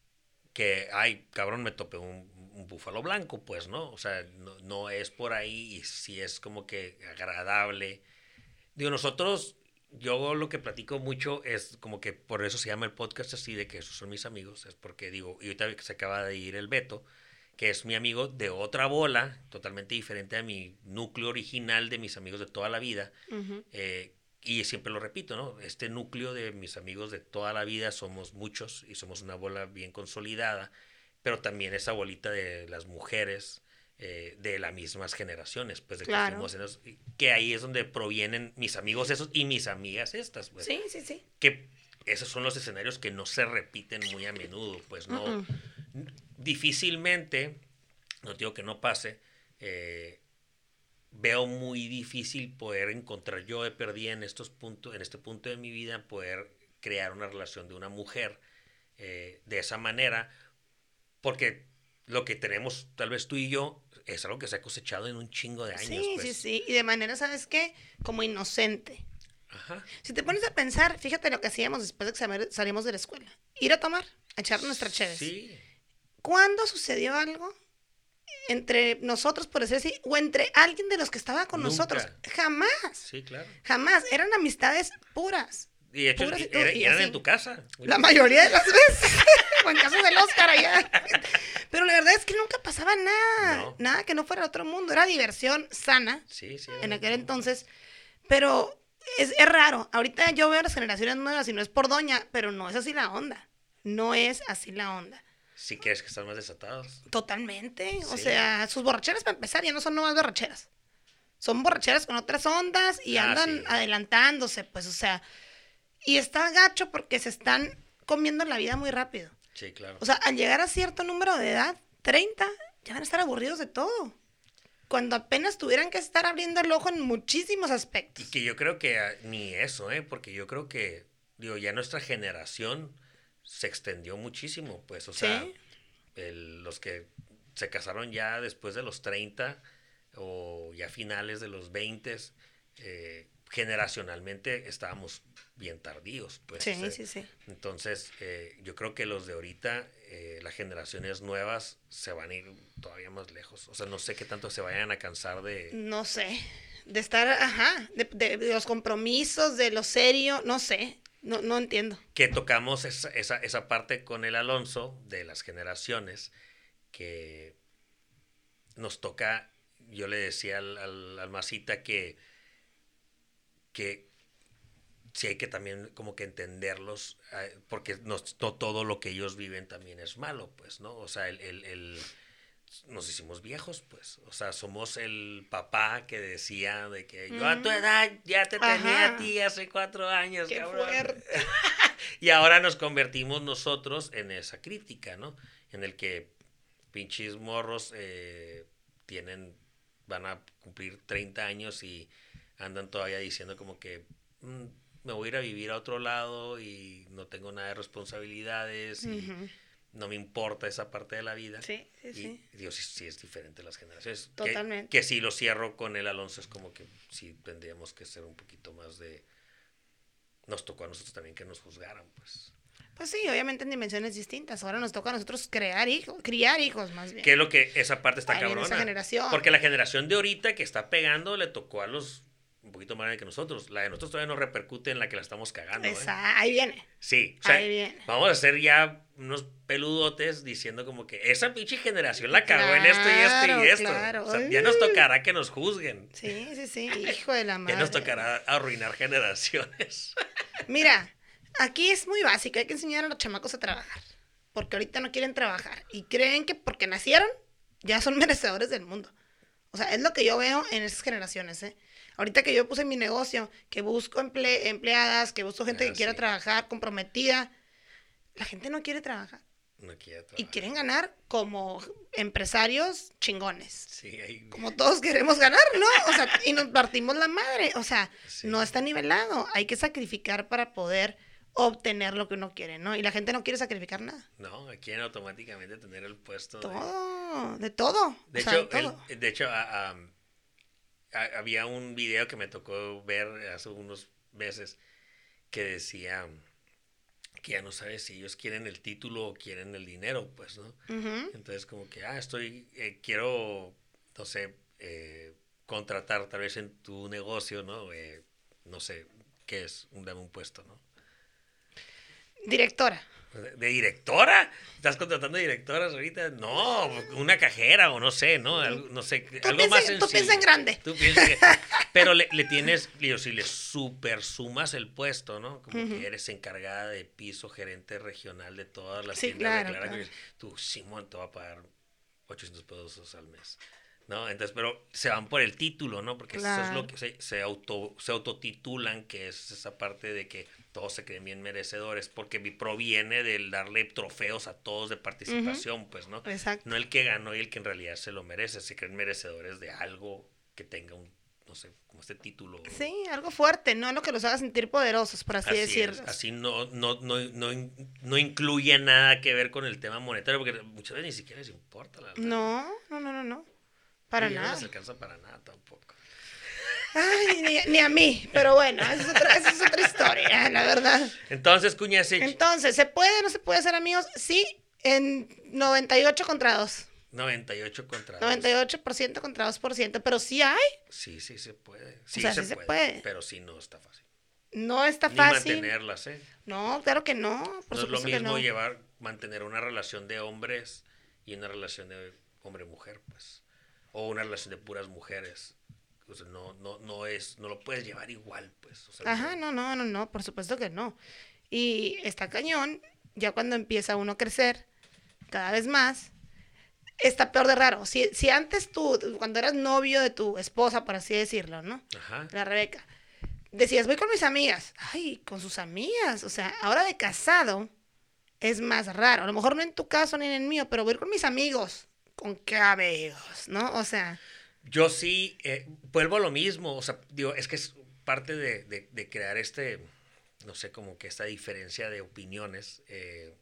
que, ay, cabrón, me topé un, un búfalo blanco, pues, ¿no? O sea, no, no es por ahí y sí es como que agradable. Digo, nosotros, yo lo que platico mucho es como que por eso se llama el podcast así, de que esos son mis amigos, es porque digo, y ahorita se acaba de ir el Beto, que es mi amigo de otra bola, totalmente diferente a mi núcleo original de mis amigos de toda la vida, eh, y siempre lo repito, ¿no? Este núcleo de mis amigos de toda la vida somos muchos y somos una bola bien consolidada, pero también esa bolita de las mujeres eh, de las mismas generaciones, pues de que, Claro. esos- que ahí es donde provienen mis amigos esos y mis amigas estas, pues, Sí, sí, sí. que esos son los escenarios que no se repiten muy a menudo, pues no, difícilmente, no digo que no pase, eh, veo muy difícil poder encontrar, yo he perdido en estos puntos, en este punto de mi vida, poder crear una relación de una mujer eh, de esa manera, porque lo que tenemos, tal vez tú y yo, es algo que se ha cosechado en un chingo de años. Sí, pues. sí, sí. Y de manera, ¿sabes qué? Como inocente. Ajá. Si te pones a pensar, fíjate lo que hacíamos después de que sal- salimos de la escuela. Ir a tomar, a echar nuestra chévere. Sí, ¿Cuándo sucedió algo entre nosotros, por decir así, o entre alguien de los que estaba con Nunca. nosotros? Jamás, sí, claro. jamás. Eran amistades puras. Y de hecho, y era- eran así. en tu casa. La mayoría de las veces. o en caso del Oscar allá. Pero la verdad es que nunca pasaba nada. No. Nada que no fuera otro mundo. Era diversión sana Sí, sí. en aquel entonces. Pero es, es raro. Ahorita yo veo las generaciones nuevas y no es por doña, pero no es así la onda. No es así la onda. Si crees que están más desatados. Totalmente. O Sí. sea, sus borracheras para empezar ya no son nuevas borracheras. Son borracheras con otras ondas y Ah, andan sí. adelantándose, pues, o sea. Y está gacho porque se están comiendo la vida muy rápido. Sí, claro. O sea, al llegar a cierto número de edad, 30, ya van a estar aburridos de todo. Cuando apenas tuvieran que estar abriendo el ojo en muchísimos Y aspectos. que yo creo que ah, ni eso, ¿eh? Porque yo creo que, digo, ya nuestra generación se extendió muchísimo, pues, o sea, Sí. el- los que se casaron ya después de los 30 o ya finales de los 20, eh, generacionalmente estábamos bien tardíos, pues. Sí, sí, sí. Entonces, eh, yo creo que los de ahorita, eh, las generaciones nuevas, se van a ir todavía más lejos. O sea, no sé qué tanto se vayan a cansar de... No sé. De estar, ajá, de, de- de los compromisos, de lo serio, no sé. No, no entiendo. que tocamos esa, esa, esa parte con el Alonso de las generaciones que nos toca, yo le decía al, al, al Masita que, que sí hay que también como que entenderlos, eh, porque no, no todo lo que ellos viven también es malo, pues, ¿no? O sea, el, el, el- nos hicimos viejos, pues. O sea, somos el papá que decía de que yo a tu edad ya te tenía Ajá. a ti hace cuatro años, Qué cabrón. fuerte. y ahora nos convertimos nosotros en esa crítica, ¿no? En el que pinches morros eh, tienen, van a cumplir 30 años y andan todavía diciendo como que "Mm, me voy a ir a vivir a otro lado y no tengo nada de responsabilidades y no me importa esa parte de la vida. Sí, sí, Y sí. digo, sí, sí es diferente las generaciones. Totalmente. Que, si lo cierro con el Alonso es como que sí tendríamos que ser un poquito más de... Nos tocó a nosotros también que nos juzgaran, pues. Pues sí, obviamente en dimensiones distintas. Ahora nos toca a nosotros crear hijos, criar hijos más bien. Que es lo que esa parte está Ahí cabrona. esa generación. Porque la generación de ahorita que está pegando le tocó a los un poquito más grande que nosotros. La de nosotros todavía no repercute en la que la estamos cagando. ¿eh? Esa- ahí viene. Sí, o sea, Ahí viene. vamos a hacer ya unos peludotes diciendo como que esa pinche generación la cagó en esto y esto y esto. claro. O sea, ya nos tocará que nos juzguen. Sí, sí, sí. Hijo de la madre. Ya nos tocará arruinar generaciones. Mira, aquí es muy básico. Hay que enseñar a los chamacos a trabajar. Porque ahorita no quieren trabajar. Y creen que porque nacieron, ya son merecedores del mundo. O sea, es lo que yo veo en esas generaciones, ¿eh? Ahorita que yo puse mi negocio, que busco emple- empleadas, que busco gente Ah, que quiera sí. trabajar, comprometida, la gente no quiere trabajar. No quiere Y trabajar. quieren ganar como empresarios chingones. Sí, ahí- Como todos queremos ganar, ¿no? O sea, y nos partimos la madre. O sea, Sí. no está nivelado. Hay que sacrificar para poder obtener lo que uno quiere, ¿no? Y la gente no quiere sacrificar nada. No, quieren automáticamente tener el puesto. de- Todo, de todo. De o sea, hecho, de todo. el- de hecho a- a- a- había un video que me tocó ver hace unos meses que decía que ya no sabes si ellos quieren el título o quieren el dinero, pues, ¿no? Entonces como que, ah, estoy, eh, quiero, no sé, eh, contratar tal vez en tu negocio, ¿no? Eh, no sé, ¿qué es? Un, dame un puesto, ¿no? Directora. ¿De de directora? ¿Estás contratando directoras ahorita? No, una cajera o no sé, ¿no? Algo, no sé, Tú algo piensa, más tú sencillo. piensa en grande. Tú piensas que- pero le, le tienes, digo, si le super sumas el puesto, ¿no? Como que eres encargada de piso, gerente regional de todas las Sí, tiendas de claro, Clara, claro. Tú, Simón, te va a pagar 800 pesos al mes. ¿No? Entonces, pero se van por el título, ¿no? Porque eso es lo que se, se, auto, se autotitulan, que es esa parte de que todos se creen bien merecedores, porque vi- proviene del darle trofeos a todos de participación, pues, ¿no? Exacto. No el que ganó y el que en realidad se lo merece, se creen merecedores de algo que tenga un, no sé, como este título. Sí, algo fuerte, no lo que los haga sentir poderosos, por así, Así, decirlo. así no, no, no, no, no incluye nada que ver con el tema monetario, porque muchas veces ni siquiera les importa. La verdad. No, no, no, no, no. Para Y nada. No les alcanza para nada tampoco. Ay, ni, ni a mí, pero bueno, esa es otra, esa es otra historia, la verdad. Entonces, Cuñasich, Entonces, ¿se puede o no se puede ser amigos? Sí, en 98 contra 2. 98 contra 2. 98% contra 2%, pero sí hay. Sí, sí se puede. Sí, sea, se, sí se puede, puede. Pero sí no está fácil. No está Ni fácil. mantenerlas, ¿eh? No, claro que no, por no es lo que mismo no. llevar, mantener una relación de hombres y una relación de hombre-mujer, pues. O una relación de puras mujeres. O sea, no, no, no es, no lo puedes llevar igual, pues. O sea, Ajá, no, no, no, no, por supuesto que no. Y está cañón, ya cuando empieza uno a crecer cada vez más, está peor de raro. Si, si antes tú, cuando eras novio de tu esposa, por así decirlo, ¿no? Ajá. La Rebeca, decías, voy con mis amigas. Ay, con sus amigas. O sea, ahora de casado es más raro. A lo mejor no en tu caso ni en el mío, pero voy con mis amigos. ¿Con qué amigos? ¿No? O sea, Yo sí, eh, vuelvo a lo mismo. O sea, digo, es que es parte de, de- de crear este, no sé, como que esta diferencia de opiniones. eh,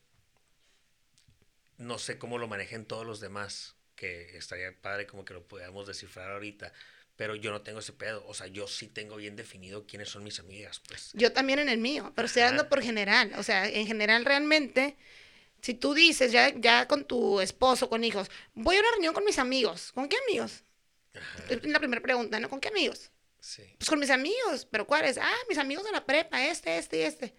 no sé cómo lo manejen todos los demás, que estaría padre como que lo podamos descifrar ahorita. Pero yo no tengo ese pedo. O sea, yo sí tengo bien definido quiénes son mis amigas, pues. yo también en el mío, pero estoy hablando por general. O sea, en general realmente, si tú dices ya, ya con tu esposo, con hijos, voy a una reunión con mis amigos. ¿Con qué amigos? Ajá, Es la primera pregunta, ¿no? ¿Con qué amigos? sí. Pues con mis amigos, pero ¿cuáles? Ah, mis amigos de la prepa, este, este y este.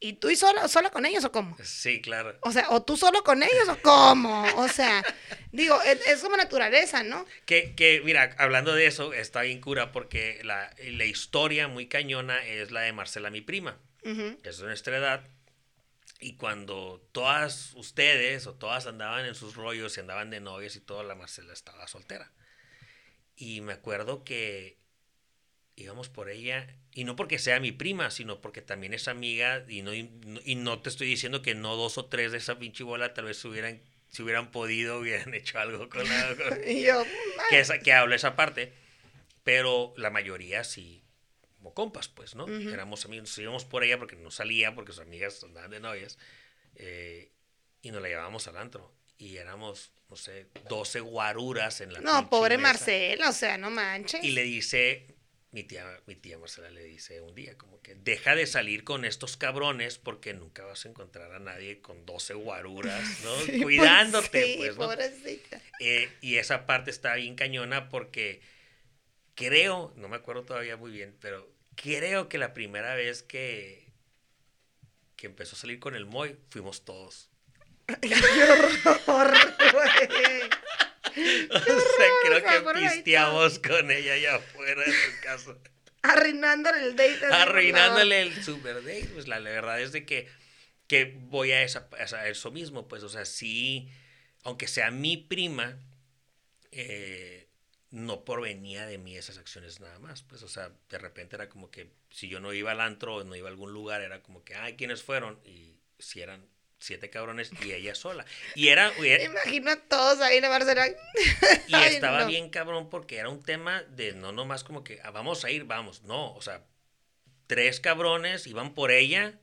¿Y tú y solo, solo con ellos o cómo? Sí, claro. O sea, o tú solo con ellos o cómo? O sea, digo, es, es como naturaleza, ¿no? Que, que, mira, hablando de eso, está bien cura porque la, la historia muy cañona es la de Marcela, mi prima, que es de nuestra edad. Y cuando todas ustedes o todas andaban en sus rollos y andaban de novias y todo, la Marcela estaba soltera. Y me acuerdo que íbamos por ella, y no porque sea mi prima, sino porque también es amiga, y no, y no- y no te estoy diciendo que no dos o tres de esa pinche bola tal vez se hubieran, si hubieran podido, hubieran hecho algo con la... con- Y yo, que, esa, que hablo esa parte, pero la mayoría sí, como compas, pues, ¿no? Éramos amigos, nos íbamos por ella porque no salía, porque sus amigas andaban de novias, eh, y nos la llevábamos al antro, y éramos, no sé, 12 guaruras en la no, pobre mesa. Marcela, o sea, no manches. Y le dice, mi tía, mi tía Marcela le dice un día, como que deja de salir con estos cabrones porque nunca vas a encontrar a nadie con 12 guaruras, ¿no? Sí, pues Cuidándote, sí, pues, ¿no? pobrecita. Eh, y esa parte está bien cañona porque creo, no me acuerdo todavía muy bien, pero creo que la primera vez que, que empezó a salir con el Moy, fuimos todos. ¡Qué horror, güey! O sea, creo que pisteamos con ella allá afuera de su casa. Arruinándole el date. Arruinándole el super date. Pues la, la verdad es de que, que voy a esa- a eso mismo, pues, o sea, sí, aunque sea mi prima, eh, no provenía de mí esas acciones nada más. Pues, o sea, de repente era como que si yo no iba al antro o no iba a algún lugar, era como que, ay, ¿quiénes fueron? Y si eran siete cabrones y ella sola. Y era, y Me imagino a todos ahí en la Barcelona. y Ay, estaba no. bien cabrón porque era un tema de no nomás como que "Ah, vamos a ir, vamos. No, o sea, tres cabrones iban por ella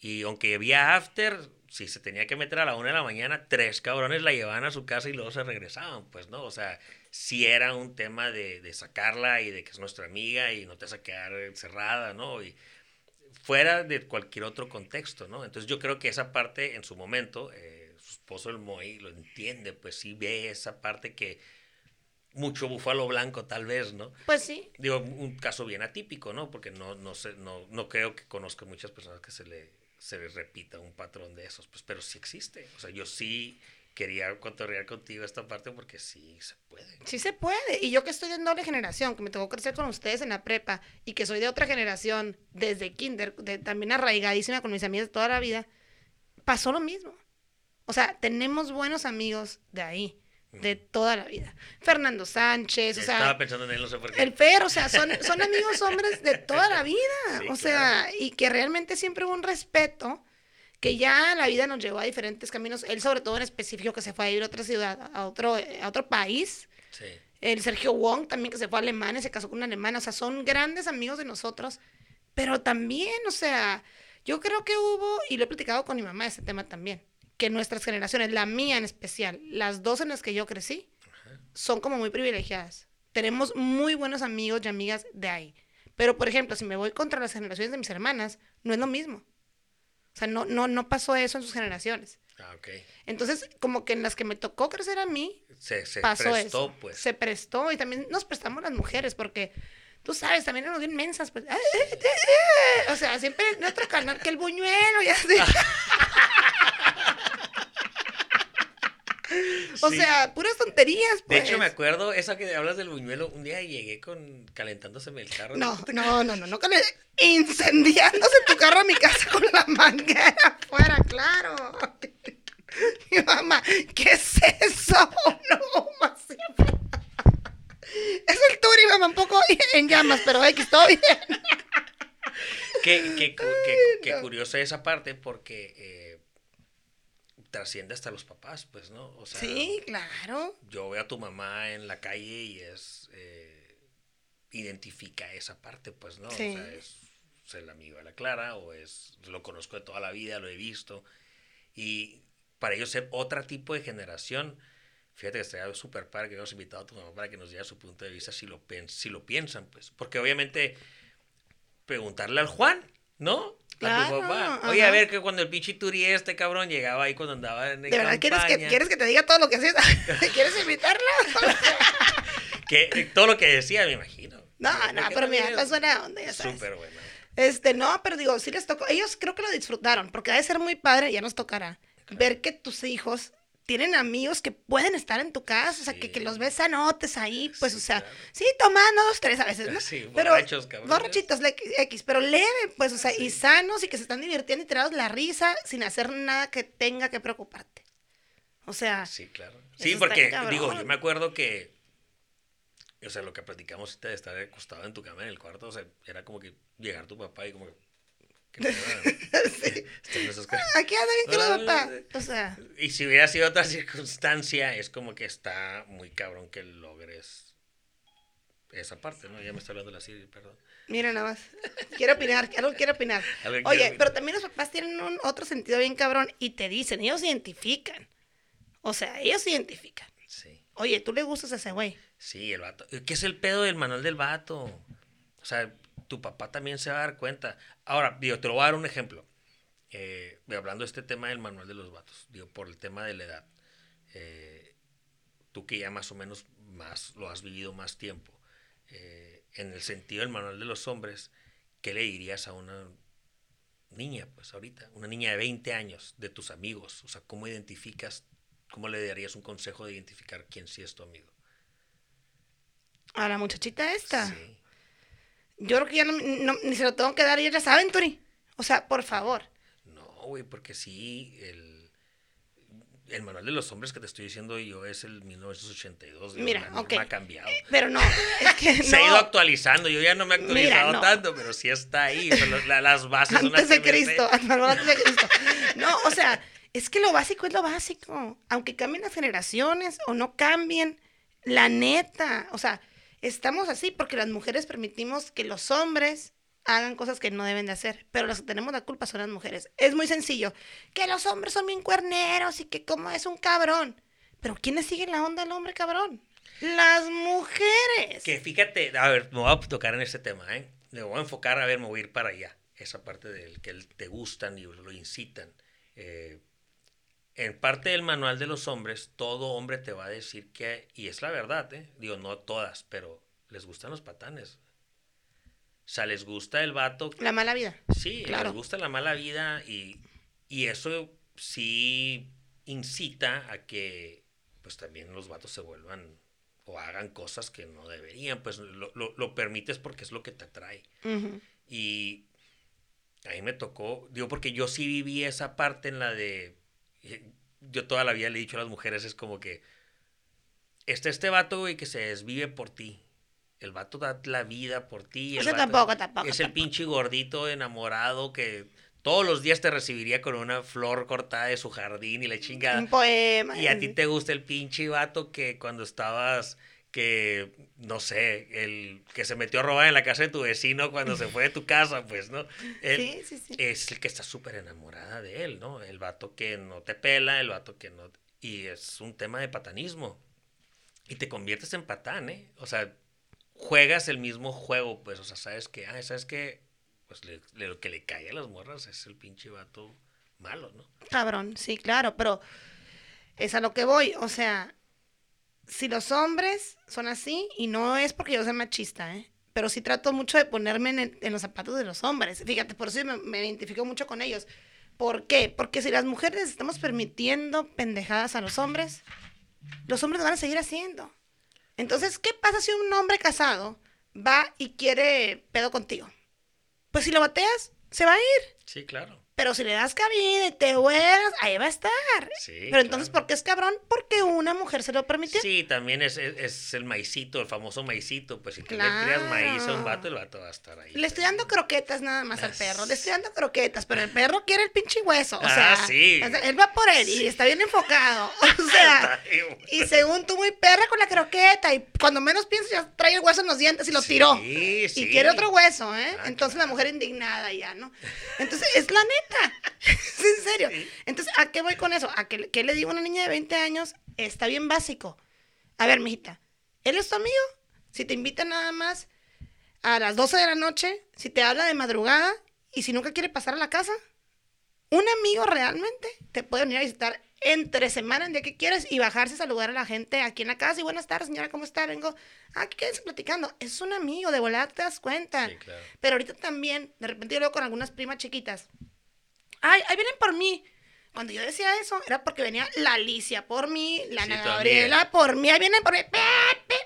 y aunque había after, si se tenía que meter a la una de la mañana, tres cabrones la llevaban a su casa y luego se regresaban, pues, ¿no? O sea, sí era un tema de, de sacarla y de que es nuestra amiga y no te vas a quedar encerrada, ¿no? Y fuera de cualquier otro contexto, ¿no? Entonces yo creo que esa parte en su momento, eh, su esposo el Moy lo entiende, pues sí ve esa parte que mucho búfalo blanco tal vez, ¿no? Pues sí. Digo, un caso bien atípico, ¿no? Porque no, no, sé, no, no creo que conozca muchas personas que se le, se les repita un patrón de esos, pues, pero sí existe. O sea, yo sí quería cotorrear contigo esta parte porque sí se puede. Sí se puede. Y yo que estoy de doble generación, que me tocó crecer con ustedes en la prepa y que soy de otra generación, desde kinder, de- también arraigadísima con mis amigas de toda la vida, pasó lo mismo. O sea, tenemos buenos amigos de ahí, de toda la vida. Fernando Sánchez, o sea, Estaba pensando en él, no sé por qué. el Fer, o sea, son, son amigos hombres de toda la vida. Sí, o sea, claro. y que realmente siempre hubo un respeto, que ya la vida nos llevó a diferentes caminos. Él, sobre todo en específico, que se fue a ir a otra ciudad, a otro, a otro país. Sí. El Sergio Wong también, que se fue a Alemania, se casó con una alemana. O sea, son grandes amigos de nosotros. Pero también, o sea, yo creo que hubo, y lo he platicado con mi mamá ese tema también, que nuestras generaciones, la mía en especial, las dos en las que yo crecí, son como muy privilegiadas. Tenemos muy buenos amigos y amigas de ahí. Pero, por ejemplo, si me voy contra las generaciones de mis hermanas, no es lo mismo. O sea, no, no, no pasó eso en sus generaciones. Ah, ok. Entonces, como que en las que me tocó crecer a mí, Se, se pasó prestó, eso. pues. Se prestó y también nos prestamos las mujeres porque tú sabes, también éramos bien mensas. Pues, "Ah, eh, eh, eh". O sea, siempre en otro canal que el buñuelo y así. O Sí. sea, puras tonterías. De Pues. hecho, me acuerdo, esa que hablas del buñuelo, un día llegué con calentándoseme el carro. No, no, no, no, no, le- incendiándose tu carro a mi casa con la manguera afuera, claro. Mi mamá, ¿qué es eso? No, sí. Es el Turi, mamá, un poco en llamas, pero X, todo bien. Qué, qué qué- qué no. curiosa esa parte porque eh, trasciende hasta los papás, pues, ¿no? O sea, Sí, claro. yo veo a tu mamá en la calle y es. eh, identifica esa parte, pues, ¿no? Sí. O sea, es, es el amigo de la Clara o es. Lo conozco de toda la vida, lo he visto. Y para ellos ser otro tipo de generación. Fíjate que estaría súper padre que hayamos invitado a tu mamá para que nos diera su punto de vista si lo, si lo piensan, pues. Porque obviamente preguntarle al Juan, ¿no? A Claro, tu papá. Oye, a ver, que cuando el pinche Turi este cabrón llegaba ahí cuando andaba en ¿De verdad quieres que, campaña, quieres que te diga todo lo que hacías? ¿Quieres invitarla? que todo lo que decía, me imagino. No, no, pero mira, es suena onda, ya sabes. Súper bueno. Este, no, pero digo, sí les tocó. Ellos creo que lo disfrutaron, porque debe ser muy padre, ya nos tocará, ver que tus hijos tienen amigos que pueden estar en tu casa, o sea, que, que los ves sanotes ahí, pues, Sí, o sea, claro. sí, tomando dos, tres a veces, ¿no? Sí, pero, borrachos, cabrones. borrachitos, X, pero leve, pues, o sea, y sanos y que se están divirtiendo y tirados la risa sin hacer nada que tenga que preocuparte. O sea, Sí, claro. Sí, porque, digo, yo me acuerdo que, o sea, lo que platicamos de estar acostado en tu cama en el cuarto, o sea, era como que llegar tu papá y como que... sí. Esas cosas. aquí anda bien que Hola, lo papá. O sea, Y si hubiera sido otra circunstancia, es como que está muy cabrón que logres esa parte, ¿no? Ya me está hablando la Siri, perdón. mira nada más. Quiero opinar, algo quiero opinar. Quiero Oye, opinar. pero también los papás tienen un otro sentido bien cabrón y te dicen, ellos identifican. O sea, ellos identifican. Sí. Oye, tú le gustas a ese güey. Sí, el vato. ¿Qué es el pedo del manual del vato? O sea, tu papá también se va a dar cuenta. Ahora, digo, te lo voy a dar un ejemplo. Eh, hablando de este tema del manual de los vatos, digo, por el tema de la edad. Eh, tú que ya más o menos más lo has vivido más tiempo, eh, en el sentido del manual de los hombres, ¿qué le dirías a una niña, pues ahorita, una niña de 20 años, de tus amigos? O sea, ¿cómo identificas, cómo le darías un consejo de identificar quién sí es tu amigo? A la muchachita esta. Sí. Yo creo que ya no, no- ni se lo tengo que dar, ellos ya saben, Turi. O sea, por favor. No, güey, porque sí, el, el manual de los hombres que te estoy diciendo yo es el 1982. digo, Mira, ok. ha cambiado. Pero no, es que Se ha ido no. actualizando, yo ya no me he Mira, actualizado no. tanto, pero sí está ahí. o sea, lo- la- las bases Antes las de. Cristo, antes de Cristo. No, o sea, es que lo básico es lo básico. Aunque cambien las generaciones o no cambien, la neta, o sea, estamos así porque las mujeres permitimos que los hombres hagan cosas que no deben de hacer, pero las que tenemos la culpa son las mujeres. Es muy sencillo, que los hombres son bien cuerneros y que como es un cabrón. Pero ¿quiénes siguen la onda del hombre cabrón? Las mujeres. Que fíjate, a ver, me voy a tocar en este tema, ¿eh? Me voy a enfocar, a ver, me voy a ir para allá. Esa parte del que te gustan y lo incitan. Eh, en parte del manual de los hombres, todo hombre te va a decir que, y es la verdad, ¿eh? Digo, no todas, pero les gustan los patanes. O sea, les gusta el vato. La mala vida. Sí, claro. les gusta la mala vida y, y eso sí incita a que pues también los vatos se vuelvan o hagan cosas que no deberían, pues lo, lo- lo permites porque es lo que te atrae. Y a mí me tocó, digo, porque yo sí viví esa parte en la de, yo toda la vida le he dicho a las mujeres, es como que, está este vato, güey, que se desvive por ti. El vato da la vida por ti. el Eso vato- tampoco, tampoco, Es el tampoco. pinche gordito enamorado que todos los días te recibiría con una flor cortada de su jardín y la chingada. Un poema. Y a ti te gusta el pinche vato que cuando estabas, que, no sé, el que se metió a robar en la casa de tu vecino cuando se fue de tu casa, pues, ¿no? Él Sí, sí, sí. Es el que está súper enamorada de él, ¿no? El vato que no te pela, el vato que no... Y es un tema de patanismo. Y te conviertes en patán, ¿eh? O sea, juegas el mismo juego, pues, o sea, sabes que, ah, sabes que, pues, le- le- lo que le cae a las morras es el pinche vato malo, ¿no? Cabrón, sí, claro, pero es a lo que voy. O sea, si los hombres son así, y no es porque yo sea machista, ¿eh? Pero sí trato mucho de ponerme en, en los zapatos de los hombres. Fíjate, por eso me, me identifico mucho con ellos. ¿Por qué? Porque si las mujeres estamos permitiendo pendejadas a los hombres, los hombres lo van a seguir haciendo. Entonces, ¿qué pasa si un hombre casado va y quiere pedo contigo? Pues si lo bateas, se va a ir. Sí, claro. Pero si le das cabida y te vuelas, ahí va a estar. Sí, Pero entonces, claro. ¿por qué es cabrón? Porque una mujer se lo permitió. Sí, también es, es, es el maicito, el famoso maicito. Pues si tú le Claro. tiras maíz a un vato, el vato va a estar ahí. Le estoy dando croquetas nada más al perro. Le estoy dando croquetas, pero el perro quiere el pinche hueso. O Ah, sea, sí. o sea, él va por él y está bien enfocado. O sea, y según tú, muy perra con la croqueta. Y cuando menos piensas, ya trae el hueso en los dientes y lo tiró. Sí, sí. Y quiere otro hueso, ¿eh? Ah, Entonces la claro. mujer indignada ya, ¿no? Entonces, es la neta. En serio. Entonces, ¿a qué voy con eso? A que le digo a una niña de 20 años, está bien básico. A ver, mijita, ¿él es tu amigo? Si te invita nada más a las 12 de la noche, si te habla de madrugada y si nunca quiere pasar a la casa, un amigo realmente te puede venir a visitar entre semana, el día que quieras, y bajarse a saludar a la gente aquí en la casa. Y buenas tardes, señora, ¿cómo está? Vengo, aquí quédense platicando. Es un amigo, de volada te das cuenta. Sí, claro. Pero ahorita también, de repente yo veo con algunas primas chiquitas. Ay, ahí vienen por mí. Cuando yo decía eso, era porque venía la Alicia por mí, la Ana Gabriela por mí, ahí vienen por mí.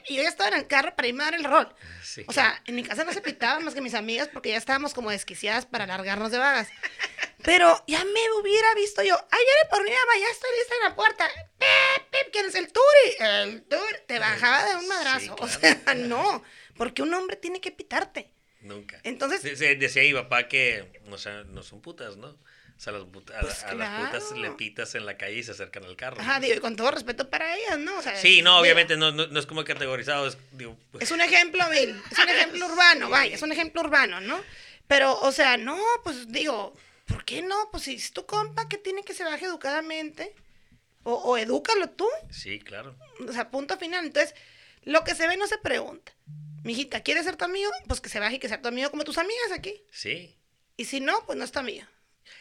Y yo ya estaba en el carro para irme a dar el rol. Sí. O sea, en mi casa no se pitaban más que mis amigas porque ya estábamos como desquiciadas para largarnos de vagas. Pero ya me hubiera visto yo. Ay, viene por mí, mamá, ya estoy lista en la puerta. ¿Quién es el Turi? El Turi. Te bajaba de un madrazo. Sí, O claro. sea, no. Porque un hombre tiene que pitarte. Nunca. Entonces, De- de- decía mi papá que, o sea, no son putas, ¿no? O sea, las a, Pues a las putas claro. le pitas en la calle y se acercan al carro. ajá, ¿no? digo, y con todo respeto para ellas, ¿no? O sea, Sí, no, obviamente no, no, no es como categorizado, es, digo, pues, Es un ejemplo, Bill. Es un ejemplo urbano, vaya, es un ejemplo urbano, ¿no? Pero, o sea, no, pues digo, ¿por qué no? Pues si es tu compa que tiene que se baje educadamente, o, o edúcalo tú, sí, claro. o sea, punto final. Entonces, lo que se ve no se pregunta. Mijita, ¿quieres ser tu amigo? Pues que se baje y que sea tu amigo como tus amigas aquí. Sí. Y si no, pues no es tu amigo.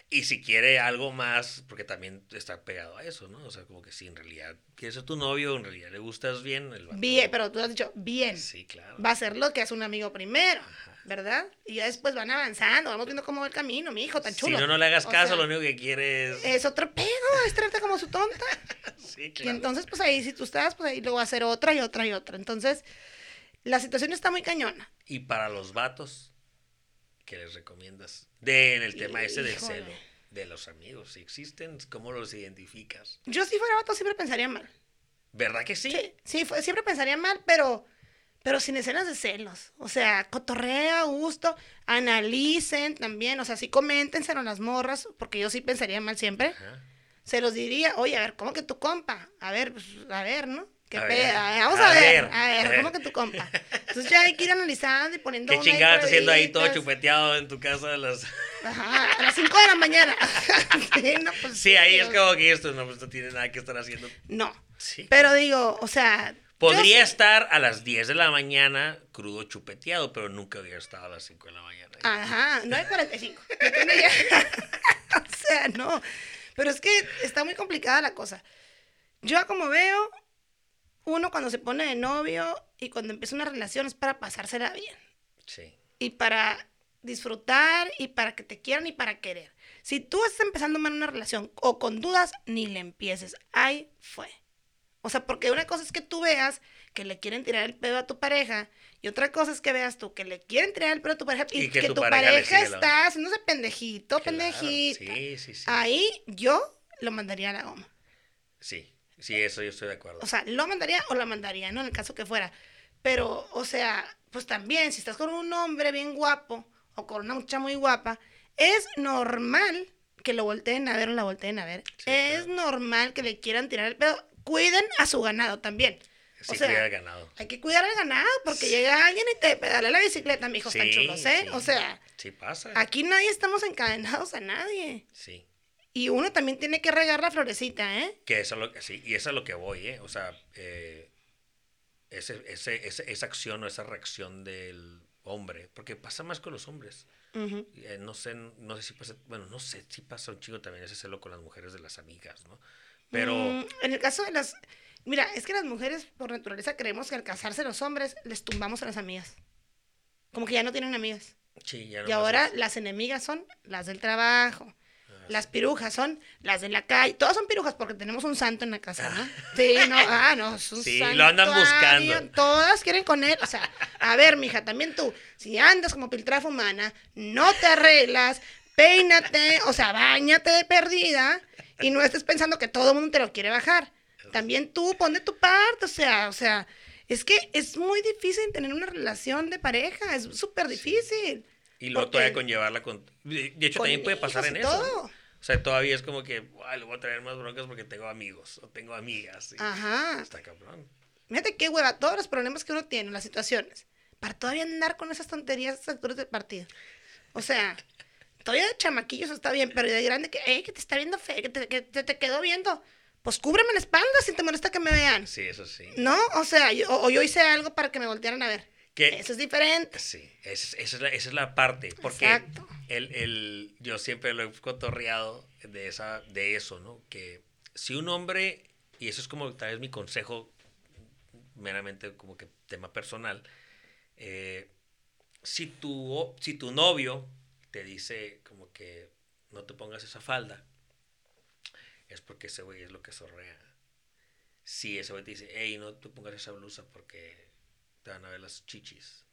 Y si quiere algo más, porque también está pegado a eso, ¿no? O sea, como que si en realidad quiere ser tu novio, en realidad le gustas bien, el vato- Bien, pero tú has dicho, bien. Sí, claro. Va a ser lo que hace un amigo primero, ¿verdad? Y ya después van avanzando, vamos viendo cómo va el camino, mi hijo, tan chulo. Si no, no le hagas O caso, sea, lo único que quiere es... Es otro pedo, es traerte como su tonta. Sí, Y claro. entonces, pues ahí, si tú estás, pues ahí luego va a hacer otra y otra y otra. Entonces, la situación está muy cañona. Y para los vatos, ¿qué les recomiendas? De en el tema ese del celo, de los amigos, si existen, ¿cómo los identificas? Yo si fuera vato siempre pensaría mal. ¿Verdad que sí? Sí, sí, fue- siempre pensaría mal, pero, pero sin escenas de celos. O sea, cotorrea a gusto, analicen también, o sea, sí coméntenselo las morras, porque yo sí pensaría mal siempre. Ajá. Se los diría, oye, a ver, ¿cómo que tu compa? A ver, pues, a ver, ¿no? ¿Qué A ver, vamos a a, ver, ver. a ver, ¿cómo que tu compa? Entonces ya hay que ir analizando y poniendo ¿Qué chingada estás haciendo ahí todo chupeteado en tu casa? a las- Ajá, a las 5 de la mañana. sí, no, pues, Sí, ahí es como que esto no, pues, no tiene nada que estar haciendo. No, Sí. pero digo, o sea... Podría yo- estar a las 10 de la mañana crudo chupeteado, pero nunca hubiera estado a las 5 de la mañana. Ajá, 9.45. Depende ya. o sea, no. Pero es que está muy complicada la cosa. Yo como veo, uno cuando se pone de novio y cuando empieza una relación es para pasársela bien. Sí. Y para disfrutar y para que te quieran y para querer. Si tú estás empezando mal una relación o con dudas, ni le empieces. Ahí fue. O sea, porque una cosa es que tú veas que le quieren tirar el pedo a tu pareja y otra cosa es que veas tú que le quieren tirar el pedo a tu pareja y, Y que que, tu tu pareja pareja, la- está haciéndose pendejito, Claro, pendejita. Sí, sí, sí. Ahí yo lo mandaría a la goma. Sí, sí, eso yo estoy de acuerdo. O sea, lo mandaría o la mandaría, ¿no? En el caso que fuera. Pero, o sea, pues también, si estás con un hombre bien guapo o con una muchacha muy guapa, es normal que lo volteen a ver o la volteen a ver. Sí, es claro. normal que le quieran tirar el pedo. Cuiden a su ganado también. sí, o sea, hubiera ganado. Hay que cuidar al ganado porque llega alguien y te pedala la bicicleta, mijos tan Sí, chulos, ¿eh? O sea, pasa. aquí nadie estamos encadenados a nadie. Sí. Y uno también tiene que regar la florecita, ¿eh? Que eso es lo que, sí, y eso es lo que voy, ¿eh? O sea, eh, ese, ese, ese- esa acción o esa reacción del hombre, porque pasa más con los hombres. Eh, no sé, no sé si pasa, bueno, no sé si pasa un chico también ese celo con las mujeres de las amigas, ¿no? Pero, Mm, en el caso de las... Mira, es que las mujeres por naturaleza creemos que al casarse los hombres les tumbamos a las amigas. Como que ya no tienen amigas. sí, ya no y ahora es- las enemigas son las del trabajo. Las pirujas son las de la calle. Todas son pirujas porque tenemos un santo en la casa, ¿no? Sí, no, ah, no, es un Sí, lo andan buscando. Todas quieren con él. O sea, a ver, mija, también tú, si andas como piltrafa humana, no te arreglas, peínate, o sea, bañate de perdida y no estés pensando que todo el mundo te lo quiere bajar. También tú, pon de tu parte, o sea, o sea, es que es muy difícil tener una relación de pareja, es súper difícil. Y luego porque- todavía conllevarla con... De hecho, con también puede pasar en eso. O sea, todavía es como que, "Ay, le voy a traer más broncas porque tengo amigos o tengo amigas. y Ajá. Está cabrón. Fíjate qué hueva, todos los problemas que uno tiene, las situaciones, para todavía andar con esas tonterías a estas alturas del partido. O sea, todavía de chamaquillos está bien, pero de grande que, "Ey, que te está viendo feo, que te, que te, quedó viendo. Pues cúbreme la espalda si te molesta que me vean. Sí, eso sí. ¿No? O sea, yo, o yo hice algo para que me voltearan a ver. Que- Eso es diferente. Sí, esa es, esa es la, esa es la parte. Porque Exacto. el, el, yo siempre lo he cotorreado de, esa, de eso, ¿no? Que si un hombre, y eso es como tal vez mi consejo, meramente como que tema personal, eh, si, tu, si tu novio te dice como que no te pongas esa falda, es porque ese güey es lo que zorrea. Si ese güey te dice, hey, no te pongas esa blusa porque te van a ver las chichis,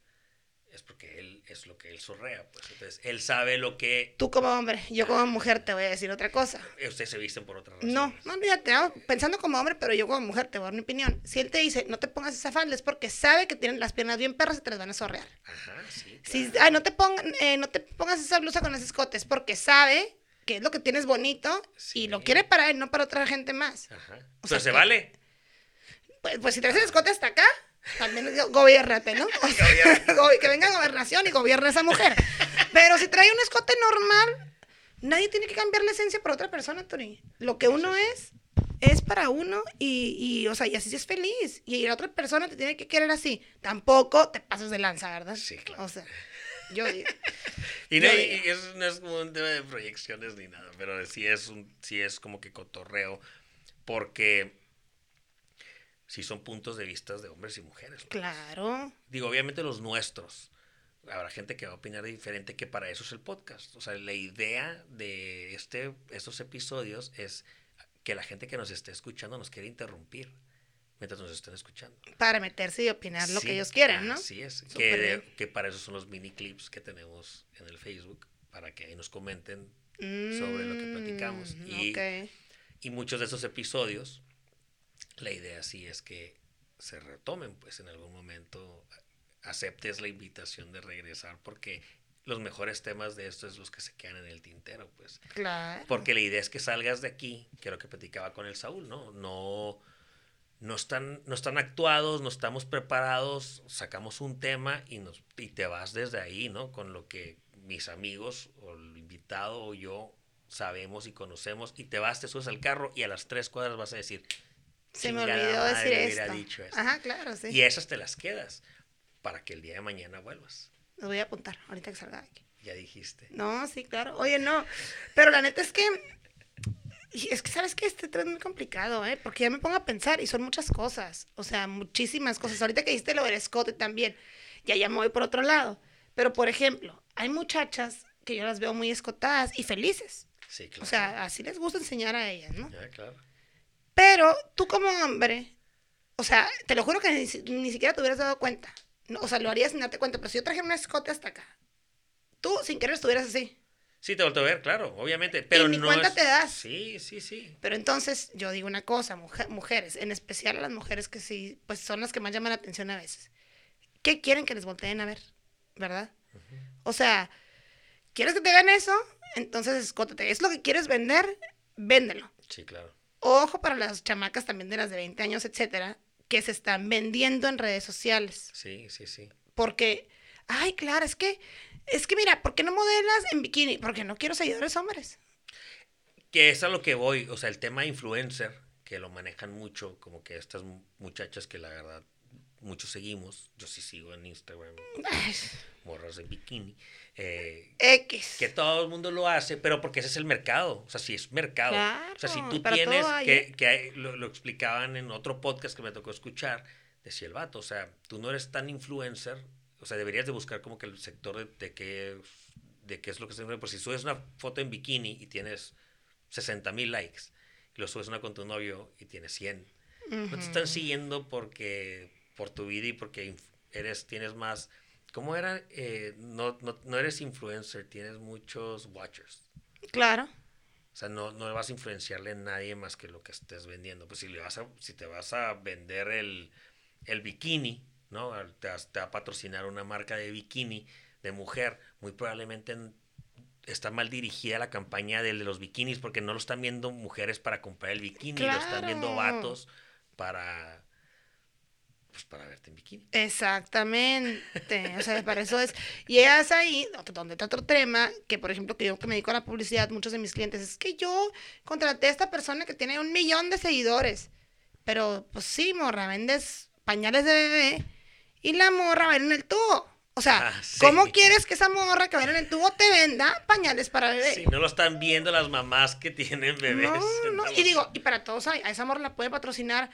es porque él es lo que él zorrea, pues. Entonces, él sabe lo que Tú como hombre, yo como mujer te voy a decir otra cosa. ustedes se visten por otra razón. No, no, olvídate, pensando como hombre, pero yo como mujer te voy a dar mi opinión. Si él te dice, no te pongas esa falda, es porque sabe que tienen las piernas bien perras y te las van a sorrear. Ajá, sí. Si, ay, no te, pongan, eh, no te pongas esa blusa con ese escote, es porque sabe que es lo que tienes bonito Sí. y lo quiere para él, no para otra gente más. Ajá. o Pero sea se que- vale. Pues, pues si traes el escote hasta acá, también digo, gobiérnate, ¿no? Que venga gobernación y gobierne a esa mujer. Pero si trae un escote normal, nadie tiene que cambiar la esencia para otra persona, Tori. Lo que uno es, es para uno y, y, o sea, y así es feliz. Y la otra persona te tiene que querer así. Tampoco te pases de lanza, ¿verdad? Sí, claro. O sea, yo digo. Y, no, Yo y- digo. y eso no es como un tema de proyecciones ni nada, pero sí es, un, sí es como que cotorreo, porque sí son puntos de vista de hombres y mujeres. pues. Claro. Digo, obviamente los nuestros. Habrá gente que va a opinar diferente, que para eso es el podcast. O sea, la idea de este, estos episodios es que la gente que nos esté escuchando nos quiere interrumpir mientras nos estén escuchando. Para meterse y opinar lo Sí, que ellos quieren, ¿no? Así es. Que, que para eso son los mini clips que tenemos en el Facebook, para que ahí nos comenten. Mm, sobre lo que platicamos. Y- ok. Y muchos de esos episodios, la idea sí es que se retomen, pues en algún momento aceptes la invitación de regresar, porque los mejores temas de esto es los que se quedan en el tintero, pues. Claro. Porque la idea es que salgas de aquí, que era lo que platicaba con el Saúl, ¿no? No, no, están, no están actuados, no estamos preparados, sacamos un tema y, nos, y te vas desde ahí, ¿no? Con lo que mis amigos o el invitado o yo sabemos y conocemos y te vas, te subes al carro y a las tres cuadras vas a decir, Se me "Chingada olvidó decir esto. dicho esto". Ajá, claro, sí. Y esas te las quedas para que el día de mañana vuelvas. Lo voy a apuntar ahorita que salga de aquí. Ya dijiste. No, sí, claro. Oye, no. Pero la neta es que. y Es que, ¿sabes qué? Este tren es muy complicado, ¿eh? Porque ya me pongo a pensar y son muchas cosas. O sea, muchísimas cosas. Ahorita que dijiste lo del escote también. Ya, ya me voy por otro lado. Pero, por ejemplo, hay muchachas que yo las veo muy escotadas y felices. Sí, claro. O sea, así les gusta enseñar a ellas, ¿no? Ya, claro. Pero tú como hombre, o sea, te lo juro que ni, si- ni siquiera te hubieras dado cuenta. O sea, lo harías sin darte cuenta. Pero si yo traje un escote hasta acá, tú sin querer estuvieras así. Sí, te volteo a ver, claro, obviamente. Pero ni no cuenta es- te das. Sí, sí, sí. Pero entonces yo digo una cosa, mujer- mujeres, en especial a las mujeres que sí, pues son las que más llaman la atención a veces. ¿Qué quieren que les volteen a ver? ¿Verdad? O sea, ¿quieres que te vean eso? Entonces escótate. ¿Es lo que quieres vender? Véndelo. Sí, claro. Ojo para las chamacas también de las de 20 años, etcétera, que se están vendiendo en redes sociales. Sí, sí, sí. Porque, ay, claro, es que, es que mira, ¿por qué no modelas en bikini? Porque no quiero seguidores hombres. Que es a lo que voy, o sea, el tema influencer, que lo manejan mucho, como que estas mu- muchachas que la verdad muchos seguimos, yo sí sigo en Instagram, Ay, morras de bikini, eh, X. que todo el mundo lo hace, pero porque ese es el mercado, o sea, si es mercado. o sea, si tú tienes, que, que hay- lo, lo explicaban en otro podcast que me tocó escuchar, decía el vato, o sea, tú no eres tan influencer, o sea, deberías de buscar como que el sector de, de qué, de qué es lo que se Por si subes una foto en bikini y tienes 60 mil likes, y lo subes una con tu novio y tienes 100. No te están siguiendo porque por tu vida y porque eres tienes más ¿Cómo era? Eh, no, no, no eres influencer, tienes muchos watchers. Claro. O sea, no, no vas a influenciarle a nadie más que lo que estés vendiendo. Pues si, le vas a, si te vas a vender el, el bikini, ¿no? Te, te va a patrocinar una marca de bikini de mujer, muy probablemente en- está mal dirigida la campaña de los bikinis porque no lo están viendo mujeres para comprar el bikini, lo están viendo Claro. vatos para pues para verte en bikini. Exactamente. O sea, para eso es. Y es ahí donde está otro tema, que por ejemplo, que yo que me dedico a la publicidad, muchos de mis clientes, es que yo contraté a esta persona que tiene un millón de seguidores. Pero, pues sí, morra, vendes pañales de bebé y la morra va en el tubo. O sea, Ah, sí. ¿cómo quieres que esa morra que vayan en tubo te venda pañales para bebé? Si no lo están viendo las mamás que tienen bebés. No, no, y digo, y para todos a esa morra la puede patrocinar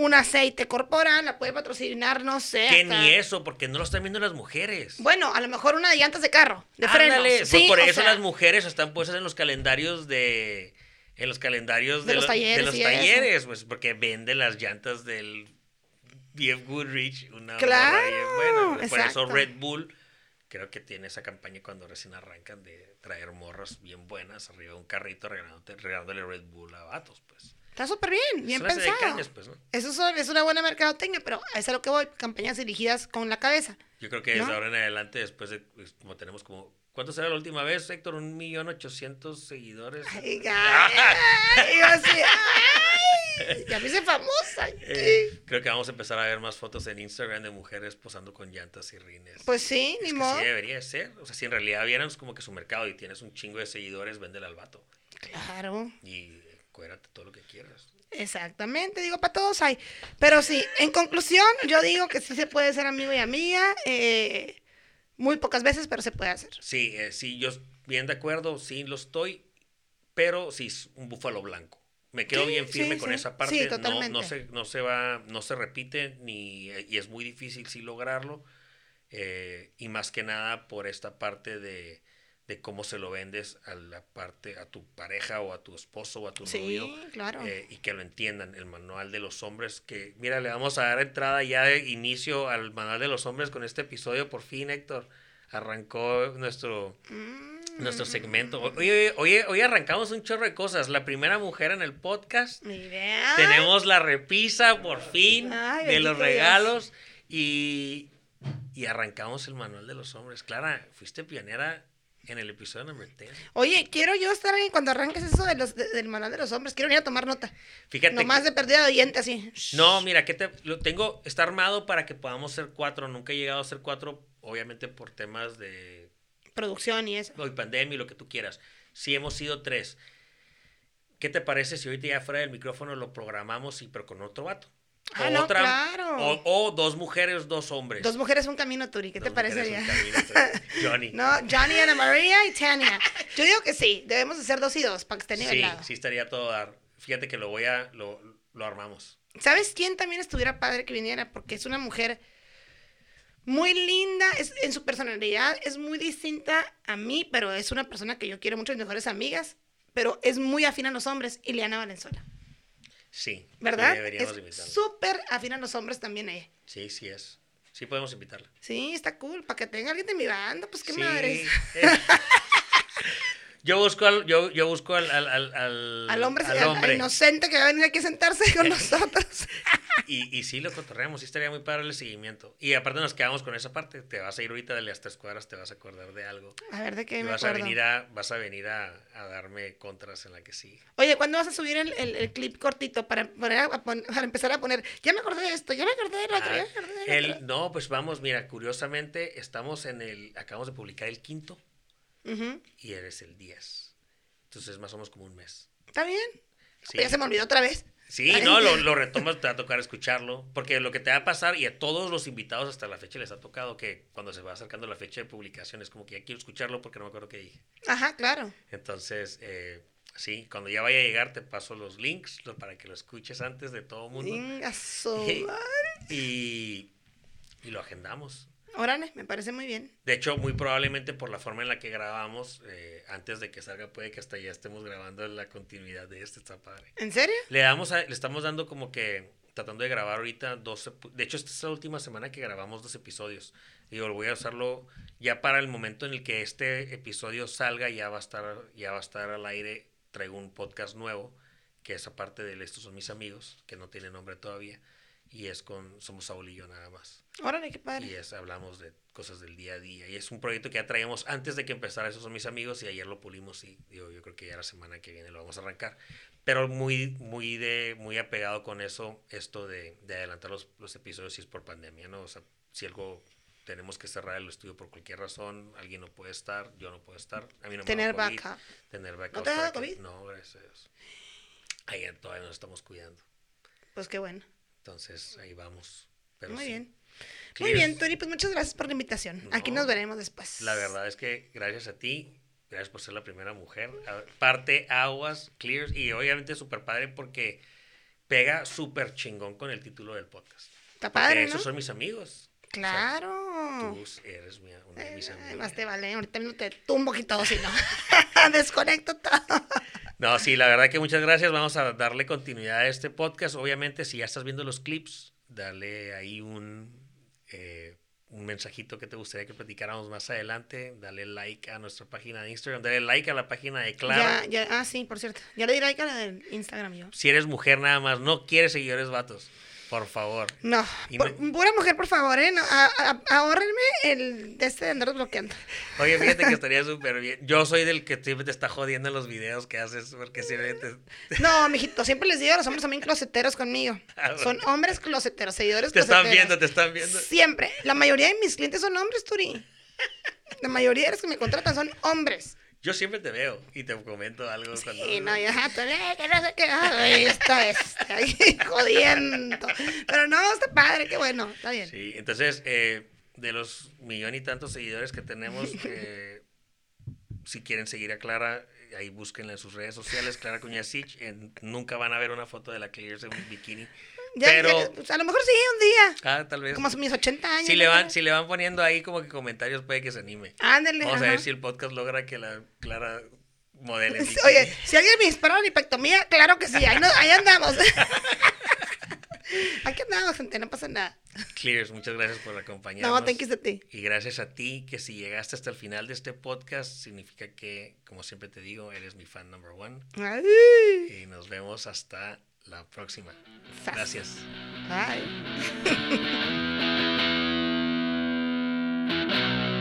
un aceite corporal, la puede patrocinar, no sé. Que hasta- ni eso, porque no lo están viendo las mujeres. Bueno, a lo mejor una de llantas de carro, de frenos. Ándale, pues sí, por eso sea, las mujeres están puestas en los calendarios de en los calendarios De de, los lo- talleres de los eso. talleres, pues porque vende las llantas del BF Goodrich, una Claro, morra bien buena. Por eso. Red Bull creo que tiene esa campaña cuando recién arrancan de traer morras bien buenas arriba de un carrito regalándole Red Bull a vatos, pues. Está súper bien, bien pensado. cañas, pues, ¿no? Eso es una buena mercadotecnia, pero es a lo que voy, campañas dirigidas con la cabeza. Yo creo que desde ¿No? ahora en adelante, después de, pues, como tenemos como, ¿cuántos era la última vez, Héctor? Un millón ochocientos seguidores. Ay, ay, yo así, ay, ya me hice famosa. Eh, creo que vamos a empezar a ver más fotos en Instagram de mujeres posando con llantas y rines. Pues sí, es ni modo. sí debería ser. O sea, si en realidad vieran como que su mercado y tienes un chingo de seguidores, véndele al vato. Claro, Y cuérate todo lo que quieras. exactamente, digo, para todos hay. Pero sí, en conclusión, yo digo que sí se puede ser amigo y amiga, eh, muy pocas veces, pero se puede hacer. Sí, eh, sí, yo bien de acuerdo, sí lo estoy, pero sí es un búfalo blanco. Me quedo Sí, bien firme sí, con sí. esa parte. no, no, se, no se va, no se repite ni, y es muy difícil sí lograrlo. eh, y más que nada por esta parte de, de cómo se lo vendes a la parte, a tu pareja o a tu esposo o a tu Sí, novio. claro. eh, y que lo entiendan, el manual de los hombres, que mira, le vamos a dar entrada ya de inicio al manual de los hombres con este episodio, por fin Héctor, arrancó nuestro, Mm, nuestro segmento. Oye, oye, hoy arrancamos un chorro de cosas, la primera mujer en el podcast, Mi idea. tenemos la repisa por fin Ay, de los Dios. regalos y, y arrancamos el manual de los hombres. Clara, fuiste pionera en el episodio número 10. Oye, quiero yo estar ahí cuando arranques eso de los, de- del manual de los hombres. Quiero ir a tomar nota. Fíjate. Nomás de perdida de diente así. No, mira, que te, lo tengo, está armado para que podamos ser cuatro. Nunca he llegado a ser cuatro, obviamente por temas de Producción y eso. hoy pandemia y lo que tú quieras. Sí hemos sido tres. ¿Qué te parece si ahorita ya fuera del micrófono lo programamos y pero con otro vato? Ah, no, claro. O, o dos mujeres, dos hombres. Dos mujeres, un camino, Turi. ¿Qué Dos te parecería? Johnny. No, Johnny, Ana María y Tania. Yo digo que sí, debemos hacer dos y dos para que esté sí, nivelado. sí estaría todo dar. Fíjate que lo voy a, lo, lo armamos. ¿Sabes quién también estuviera padre que viniera? Porque es una mujer muy linda, es, en su personalidad es muy distinta a mí, pero es una persona que yo quiero mucho, mis mejores amigas, pero es muy afín a los hombres, Ileana Valenzuela. Sí. ¿Verdad? Sí, deberíamos es invitarla. súper afín a los hombres también ella. Sí, sí es. Sí podemos invitarla. Sí, está cool, para que tenga alguien de mi banda, pues qué Sí, madres. eh. Yo busco al, yo, yo busco al, al, al, al- Al hombre, al hombre. inocente que va a venir aquí a sentarse con nosotros. Y, y sí lo cotorreamos, sí estaría muy padre el seguimiento. Y aparte nos quedamos con esa parte. Te vas a ir ahorita de las tres cuadras, te vas a acordar de algo. A ver, ¿de qué Y me vas a venir a, vas a venir a, a darme contras en la que sí. Oye, ¿cuándo vas a subir el, el- el clip cortito para, poner a- para empezar a poner? Ya me acordé de esto, ya me acordé del otro, ya me acordé Ah, el- otro. no, pues vamos, mira, curiosamente estamos en el, acabamos de publicar el quinto y eres el 10. Entonces más o menos como un mes. Está bien. Sí. Ya se me olvidó otra vez. Sí, Ay. no, lo, lo retomas, te va a tocar escucharlo, porque lo que te va a pasar, y a todos los invitados hasta la fecha les ha tocado, que cuando se va acercando la fecha de publicación es como que ya quiero escucharlo porque no me acuerdo qué dije. Ajá, claro. Entonces, eh, sí, cuando ya vaya a llegar te paso los links lo- para que lo escuches antes de todo el mundo. Venga. Y, y lo agendamos. Órale, me parece muy bien. De hecho, muy probablemente por la forma en la que grabamos, eh, antes de que salga, puede que hasta ya estemos grabando la continuidad de este, está padre. ¿En serio? Le damos a- le estamos dando como que tratando de grabar ahorita dos epu- de hecho esta es la última semana que grabamos dos episodios digo voy a usarlo ya para el momento en el que este episodio salga ya va a estar ya va a estar al aire traigo un podcast nuevo que es aparte de estos son mis amigos que no tiene nombre todavía y es con somos Saúl y yo nada más Órale, qué y padre. es hablamos de cosas del día a día y es un proyecto que ya traíamos antes de que empezara esos son mis amigos y ayer lo pulimos y digo yo creo que ya la semana que viene lo vamos a arrancar pero muy muy de muy apegado con eso esto de, de adelantar los, los episodios si es por pandemia no o sea si algo tenemos que cerrar el estudio por cualquier razón alguien no puede estar yo no puedo estar a mí no me Tener da COVID, vaca. tener backup ¿No te dado para que- COVID? no gracias a Dios ahí todavía nos estamos cuidando Pues qué bueno. Entonces ahí vamos pero Muy sí. bien. Muy bien, Tony, pues muchas gracias por la invitación. Aquí No. nos veremos después. La verdad es que gracias a ti, gracias por ser la primera mujer. Parte aguas, clears y obviamente súper padre porque pega súper chingón con el título del podcast. Está padre, ¿no? esos son mis amigos. Claro. Tú eres mi, una de mis más te vale, ahorita mismo te tumbo y todo, si no. Desconecto todo. No, sí, la verdad que muchas gracias. Vamos a darle continuidad a este podcast. Obviamente, si ya estás viendo los clips, dale ahí un, eh, un mensajito que te gustaría que platicáramos más adelante. Dale like a nuestra página de Instagram. Dale like a la página de Clara. Ya, ya, ah, sí, por cierto. Ya le di like a la del Instagram yo. Si eres mujer nada más, no quieres seguidores vatos. Por favor. No, por- no- pura mujer, por favor, ¿eh? No, a- a- ahórrenme el de este de andar bloqueando. Oye, fíjate que estaría súper bien. Yo soy del que siempre te está jodiendo en los videos que haces porque siempre te, No, mijito, siempre les digo los hombres también closeteros conmigo. Ah, bueno. Son hombres closeteros, seguidores te están closeteros. viendo, te están viendo. Siempre. La mayoría de mis clientes son hombres, Turi. La mayoría de los que me contratan son hombres. Yo siempre te veo y te comento algo cuando... Y no, ya, tú, eh, que no sé qué. Ay, esta es. Ahí jodiendo. Pero no, está padre, qué bueno, está bien. Sí, entonces, eh, de los millón y tantos seguidores que tenemos, eh, si quieren seguir a Clara, eh, ahí búsquenla en sus redes sociales, Clara Cuñasich. en- nunca van a ver una foto de la Clears en un bikini. Ya, pero- ya, pues, a lo mejor sí, un día. Ah, tal vez. Como a mis 80 años. Si le, van, si le van poniendo ahí como que comentarios, puede que se anime. Ándale. Vamos a ajá. ver si el podcast logra que la Clara modele. Oye, si alguien me dispara una hipectomía, claro que sí, ahí, no- ahí andamos. Aquí andamos, gente, no pasa nada. Clears, muchas gracias por acompañarnos. No, thank you a ti. Y gracias a ti, que si llegaste hasta el final de este podcast, significa que, como siempre te digo, eres mi fan number one. Ay, Y nos vemos hasta la próxima. Gracias. Bye.